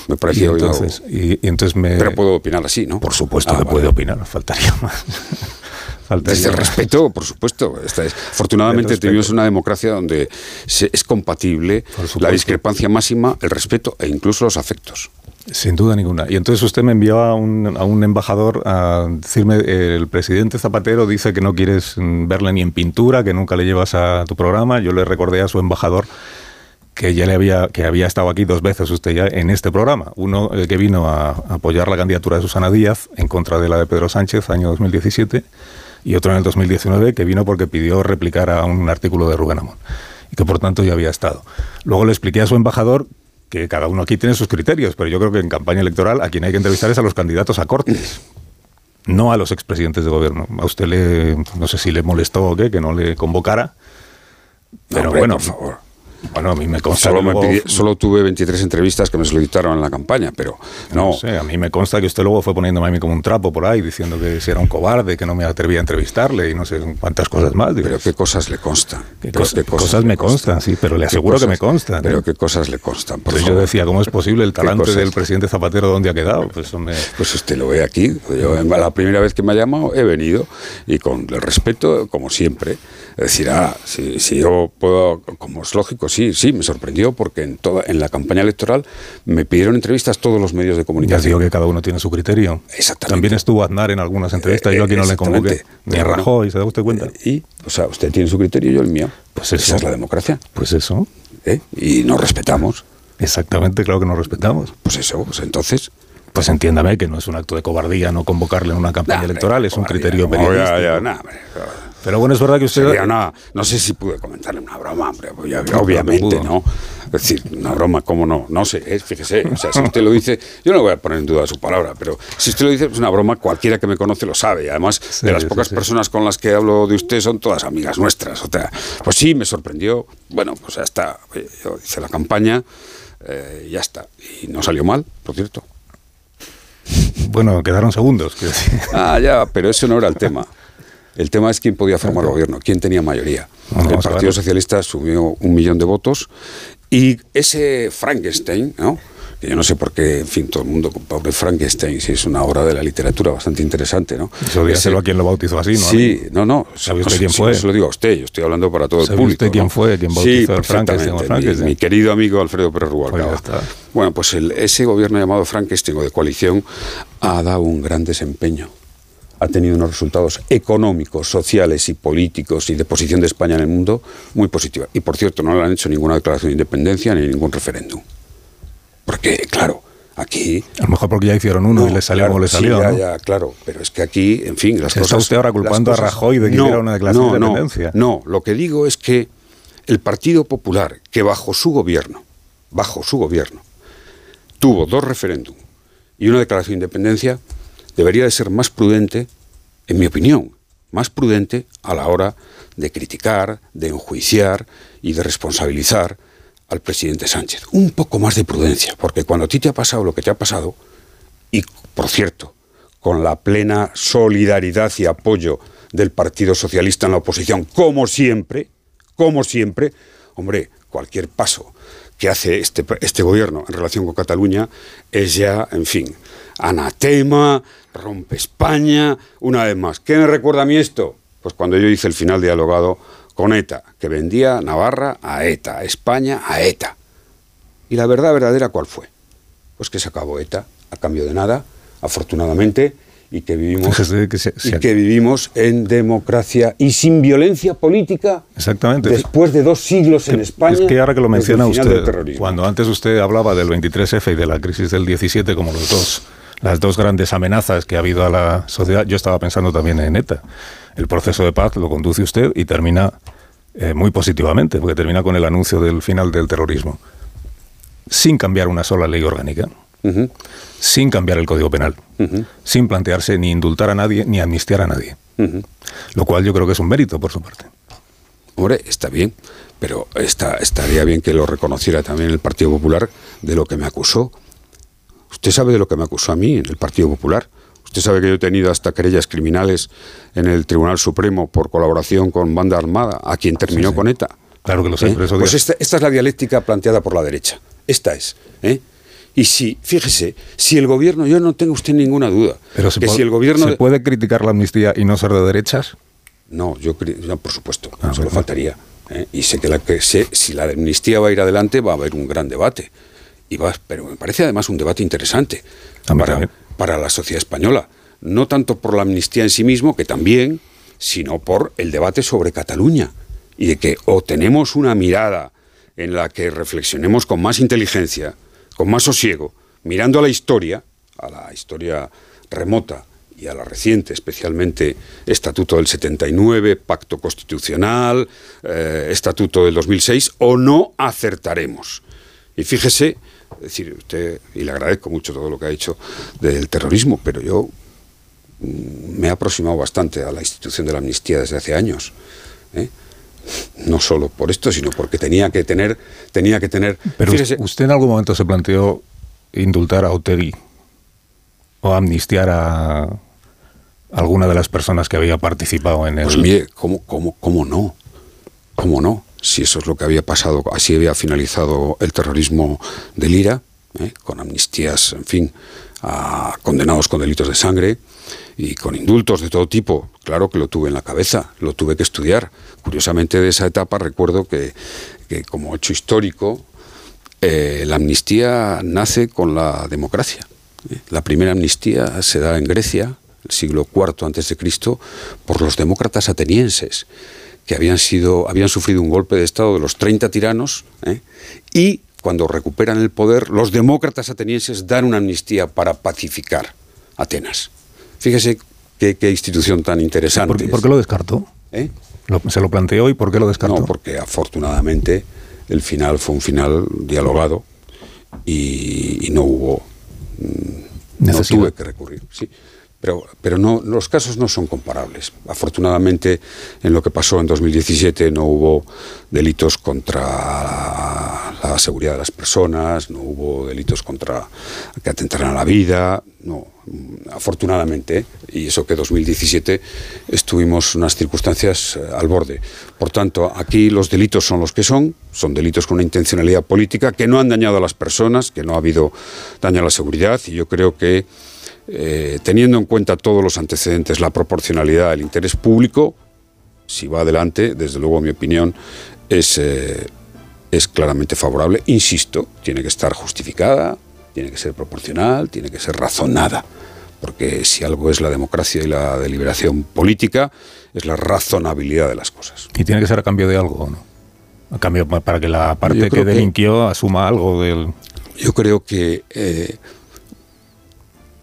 Me Y pareció entonces, y, y entonces me... Pero puedo opinar así, ¿no? Por supuesto Ah, que vale. puede opinar, faltaría más. faltaría Desde el respeto, por supuesto. Esta es- afortunadamente vivimos en una democracia donde se- es compatible la discrepancia máxima, el respeto e incluso los afectos. Sin duda ninguna. Y entonces usted me envió a un, embajador a decirme, el presidente Zapatero dice que no quieres mm, verle ni en pintura, que nunca le llevas a tu programa. Yo le recordé a su embajador que ya le había que había estado aquí dos veces usted ya en este programa. Uno que vino a apoyar la candidatura de Susana Díaz en contra de la de Pedro Sánchez, año 2017, y otro en el 2019 que vino porque pidió replicar a un artículo de Rubén Amón y que por tanto ya había estado. Luego le expliqué a su embajador que cada uno aquí tiene sus criterios, pero yo creo que en campaña electoral a quien hay que entrevistar es a los candidatos a cortes, no a los expresidentes de gobierno. A usted le, no sé si le molestó o qué, que no le convocara, pero hombre, bueno, por favor. Bueno, a mí me consta Solo, que me solo tuve 23 entrevistas que me solicitaron en la campaña, pero no. No sé, a mí me consta que usted luego fue poniéndome a mí como un trapo por ahí, diciendo que si era un cobarde, que no me atrevía a entrevistarle y no sé cuántas cosas más. Digo, Pero qué cosas le constan. ¿Qué Pero cos- qué cosas me constan, sí, pero le ¿Qué aseguro que me cosas? constan, Pero ¿eh? qué cosas le constan, por Entonces yo decía, ¿cómo es posible el ¿Qué talante cosas? del presidente Zapatero dónde ha quedado? Pues hombre, Pues usted lo ve aquí. Yo, la primera vez que me ha llamado he venido y con el respeto, como siempre. Decir, ah, si, si yo puedo, como es lógico, sí, sí, me sorprendió porque en toda en la campaña electoral me pidieron entrevistas todos los medios de ya comunicación. digo que cada uno tiene su criterio. Exactamente. También estuvo Aznar en algunas entrevistas, yo aquí no le convoqué. Ni. Rajoy, ¿se da usted cuenta? Y, o sea, usted tiene su criterio y yo el mío. Pues Esa eso. es la democracia. Pues eso, ¿eh? Y nos respetamos. exactamente, claro que nos respetamos. Pues eso, pues entonces. Pues entiéndame que no es un acto de cobardía no convocarle en una campaña Nah, hombre, electoral, es un criterio no, periodístico. ya, ya, nah, hombre, Pero bueno, es verdad que usted... Sería una- no sé si pude comentarle una broma, hombre, pues obviamente, que ¿no? Es decir, una broma, ¿cómo no? No sé, es- fíjese, o sea, si usted lo dice, yo no voy a poner en duda su palabra, pero si usted lo dice, es una broma, cualquiera que me conoce lo sabe, y además de las sí, pocas sí. personas con las que hablo de usted son todas amigas nuestras, o sea, pues sí, me sorprendió, bueno, pues ya está, yo hice la campaña, eh, y ya está, y no salió mal, por cierto. Bueno, quedaron segundos. quiero decir. Ah, ya, pero eso no era el tema. El tema es quién podía formar gobierno, quién tenía mayoría. El Partido. Socialista subió un millón de votos y ese Frankenstein, ¿no? que yo no sé por qué, en fin, todo el mundo con pobre Frankenstein, si es una obra de la literatura bastante interesante, ¿no? Eso dígaselo a quien lo bautizó así, ¿no? Sí, no, no. ¿Sabe usted no, quién sí, fue? no se lo digo a usted, yo estoy hablando para todo el ¿Sabe público. usted quién ¿no? fue quien sí, bautizó el Frankenstein? Mi, querido amigo Alfredo Pérez Pues Rubalcaba. está. Bueno, pues el- ese gobierno llamado Frankenstein o de coalición ha dado un gran desempeño. Ha tenido unos resultados económicos, sociales y políticos y de posición de España en el mundo muy positiva. Y por cierto, no le han hecho ninguna declaración de independencia ni ningún referéndum. Porque, claro, aquí A lo mejor porque ya hicieron uno y le salió claro, como le sí, salió. ya, ¿no? ya, claro, pero es que aquí, en fin, las Está cosas. usted ahora culpando a Rajoy de que hiciera una declaración de independencia. No, no, lo que digo es que el Partido Popular, que bajo su gobierno, bajo su gobierno, tuvo dos referéndum y una declaración de independencia, debería de ser más prudente, en mi opinión, más prudente a la hora de criticar, de enjuiciar y de responsabilizar al presidente Sánchez. Un poco más de prudencia, porque cuando a ti te ha pasado lo que te ha pasado, y por cierto, con la plena solidaridad y apoyo del Partido Socialista en la oposición, como siempre, como siempre, hombre, cualquier paso que hace este, este gobierno en relación con Cataluña es ya, en fin, anatema, rompe España, una vez más. ¿Qué me recuerda a mí esto? Pues cuando yo hice el final dialogado con ETA, que vendía Navarra a ETA, España a ETA. ¿Y la verdad verdadera cuál fue? Pues que se acabó ETA a cambio de nada, afortunadamente, y que vivimos, Fíjese que se- y que vivimos en democracia y sin violencia política Exactamente. después de dos siglos en España. Es que ahora que lo menciona usted, cuando antes usted hablaba del 23F y de la crisis del 17 como los dos, las dos grandes amenazas que ha habido a la sociedad, yo estaba pensando también en ETA. El proceso de paz lo conduce usted y termina eh, muy positivamente, porque termina con el anuncio del final del terrorismo, sin cambiar una sola ley orgánica, sin cambiar el Código Penal, sin plantearse ni indultar a nadie ni amnistiar a nadie, lo cual yo creo que es un mérito por su parte. Hombre, está bien, pero está, estaría bien que lo reconociera también el Partido Popular de lo que me acusó. Usted sabe de lo que me acusó a mí en el Partido Popular. Usted sabe que yo he tenido hasta querellas criminales en el Tribunal Supremo por colaboración con banda armada, a quien terminó sí. con ETA. Claro que lo sé, ¿Eh? eso Pues esta, esta es la dialéctica planteada por la derecha. Esta es. ¿eh? Y si, fíjese, si el gobierno, yo no tengo usted ninguna duda, Pero que si el gobierno... ¿se de- puede criticar la amnistía y no ser de derechas? No, yo creo, no, por supuesto, Ah, solo bueno. faltaría. ¿eh? Y sé que, la, que sé, si la amnistía va a ir adelante, va a haber un gran debate. Y va, pero me parece además un debate interesante para, para la sociedad española. No tanto por la amnistía en sí mismo, que también, sino por el debate sobre Cataluña. Y de que o tenemos una mirada en la que reflexionemos con más inteligencia, con más sosiego, mirando a la historia, a la historia remota y a la reciente, especialmente Estatuto del 79, Pacto Constitucional, eh, Estatuto del 2006, o no acertaremos. Y fíjese, decir, usted, y le agradezco mucho todo lo que ha dicho del terrorismo, pero yo mm, me he aproximado bastante a la institución de la amnistía desde hace años. ¿eh? No solo por esto, sino porque tenía que tener, tenía que tener. Pero usted en algún momento se planteó indultar a Otegi o amnistiar a alguna de las personas que había participado en el... Pues mire, ¿cómo, cómo, cómo no? ¿Cómo no? Si eso es lo que había pasado, así había finalizado el terrorismo del IRA, ¿eh? con amnistías, en fin, a condenados con delitos de sangre y con indultos de todo tipo. Claro que lo tuve en la cabeza, lo tuve que estudiar. Curiosamente de esa etapa recuerdo que, como hecho histórico, eh, la amnistía nace con la democracia. ¿eh? La primera amnistía se da en Grecia, el siglo IV Cristo, por los demócratas atenienses que habían sido habían sufrido un golpe de estado de los 30 tiranos ¿eh? y cuando recuperan el poder los demócratas atenienses dan una amnistía para pacificar Atenas. Fíjese qué, institución tan interesante. ¿Por qué, lo descartó? ¿Se lo planteó y por qué lo descartó? No, porque afortunadamente el final fue un final dialogado y, no hubo... Mm, no tuve que recurrir, sí. Pero, pero no, los casos no son comparables. Afortunadamente, en lo que pasó en 2017 no hubo delitos contra la seguridad de las personas, no hubo delitos contra que atentaran a la vida, no, afortunadamente, y eso que 2017 estuvimos unas circunstancias eh, al borde. Por tanto, aquí los delitos son los que son, son delitos con una intencionalidad política que no han dañado a las personas, que no ha habido daño a la seguridad, y yo creo que eh, teniendo en cuenta todos los antecedentes, la proporcionalidad, el interés público, si va adelante, desde luego mi opinión es, eh, es claramente favorable. Insisto, tiene que estar justificada, tiene que ser proporcional, tiene que ser razonada, porque si algo es la democracia y la deliberación política, es la razonabilidad de las cosas. Y tiene que ser a cambio de algo, ¿no? A cambio, para que la parte que delinquió asuma algo del... Yo creo que... Eh,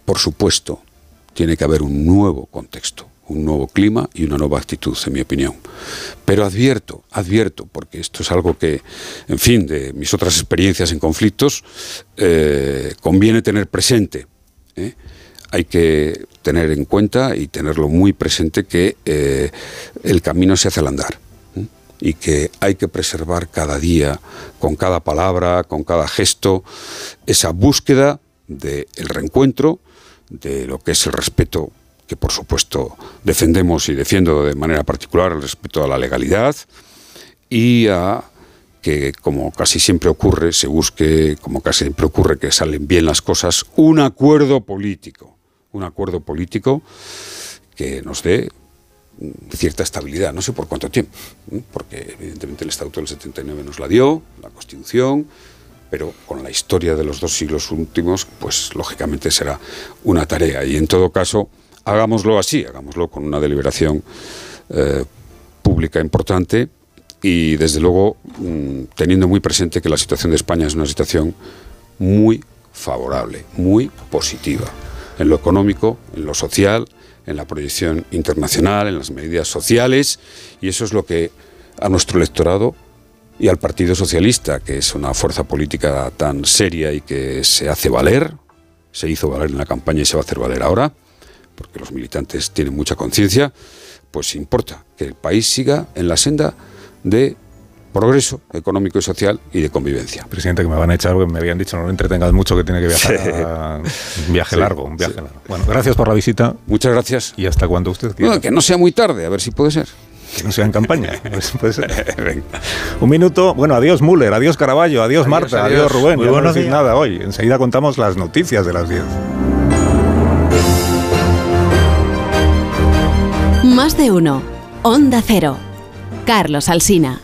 por supuesto, tiene que haber un nuevo contexto, un nuevo clima y una nueva actitud, en mi opinión. Pero advierto, advierto, porque esto es algo que, en fin, de mis otras experiencias en conflictos, eh, conviene tener presente. ¿eh? Hay que tener en cuenta y tenerlo muy presente que eh, el camino se hace al andar y que hay que preservar cada día, con cada palabra, con cada gesto, esa búsqueda del reencuentro, de lo que es el respeto que por supuesto defendemos y defiendo de manera particular, el respeto a la legalidad y a que, como casi siempre ocurre, se busque, como casi siempre ocurre, que salen bien las cosas, un acuerdo político, un acuerdo político que nos dé cierta estabilidad, no sé por cuánto tiempo, porque evidentemente el Estatuto del 79 nos la dio, la Constitución, pero con la historia de los dos siglos últimos, pues lógicamente será una tarea. Y en todo caso, hagámoslo así, hagámoslo con una deliberación eh, pública importante y desde luego mm, teniendo muy presente que la situación de España es una situación muy favorable, muy positiva, en lo económico, en lo social, en la proyección internacional, en las medidas sociales, y eso es lo que a nuestro electorado y al Partido Socialista, que es una fuerza política tan seria y que se hace valer, se hizo valer en la campaña y se va a hacer valer ahora, porque los militantes tienen mucha conciencia, pues importa que el país siga en la senda de progreso económico y social y de convivencia. Presidente, que me van a echar, porque me habían dicho no lo entretengas mucho, que tiene que viajar un viaje largo, un viaje largo. Bueno, gracias por la visita. Muchas gracias. ¿Y hasta cuando usted quiera? que no sea muy tarde, a ver si puede ser que no sea en campaña. Pues Un minuto. Bueno, adiós Müller, adiós Caraballo, adiós, Marta, adiós, Rubén. Muy no nada hoy. Enseguida contamos las noticias de las 10. Más de uno. Onda Cero. Carlos Alsina.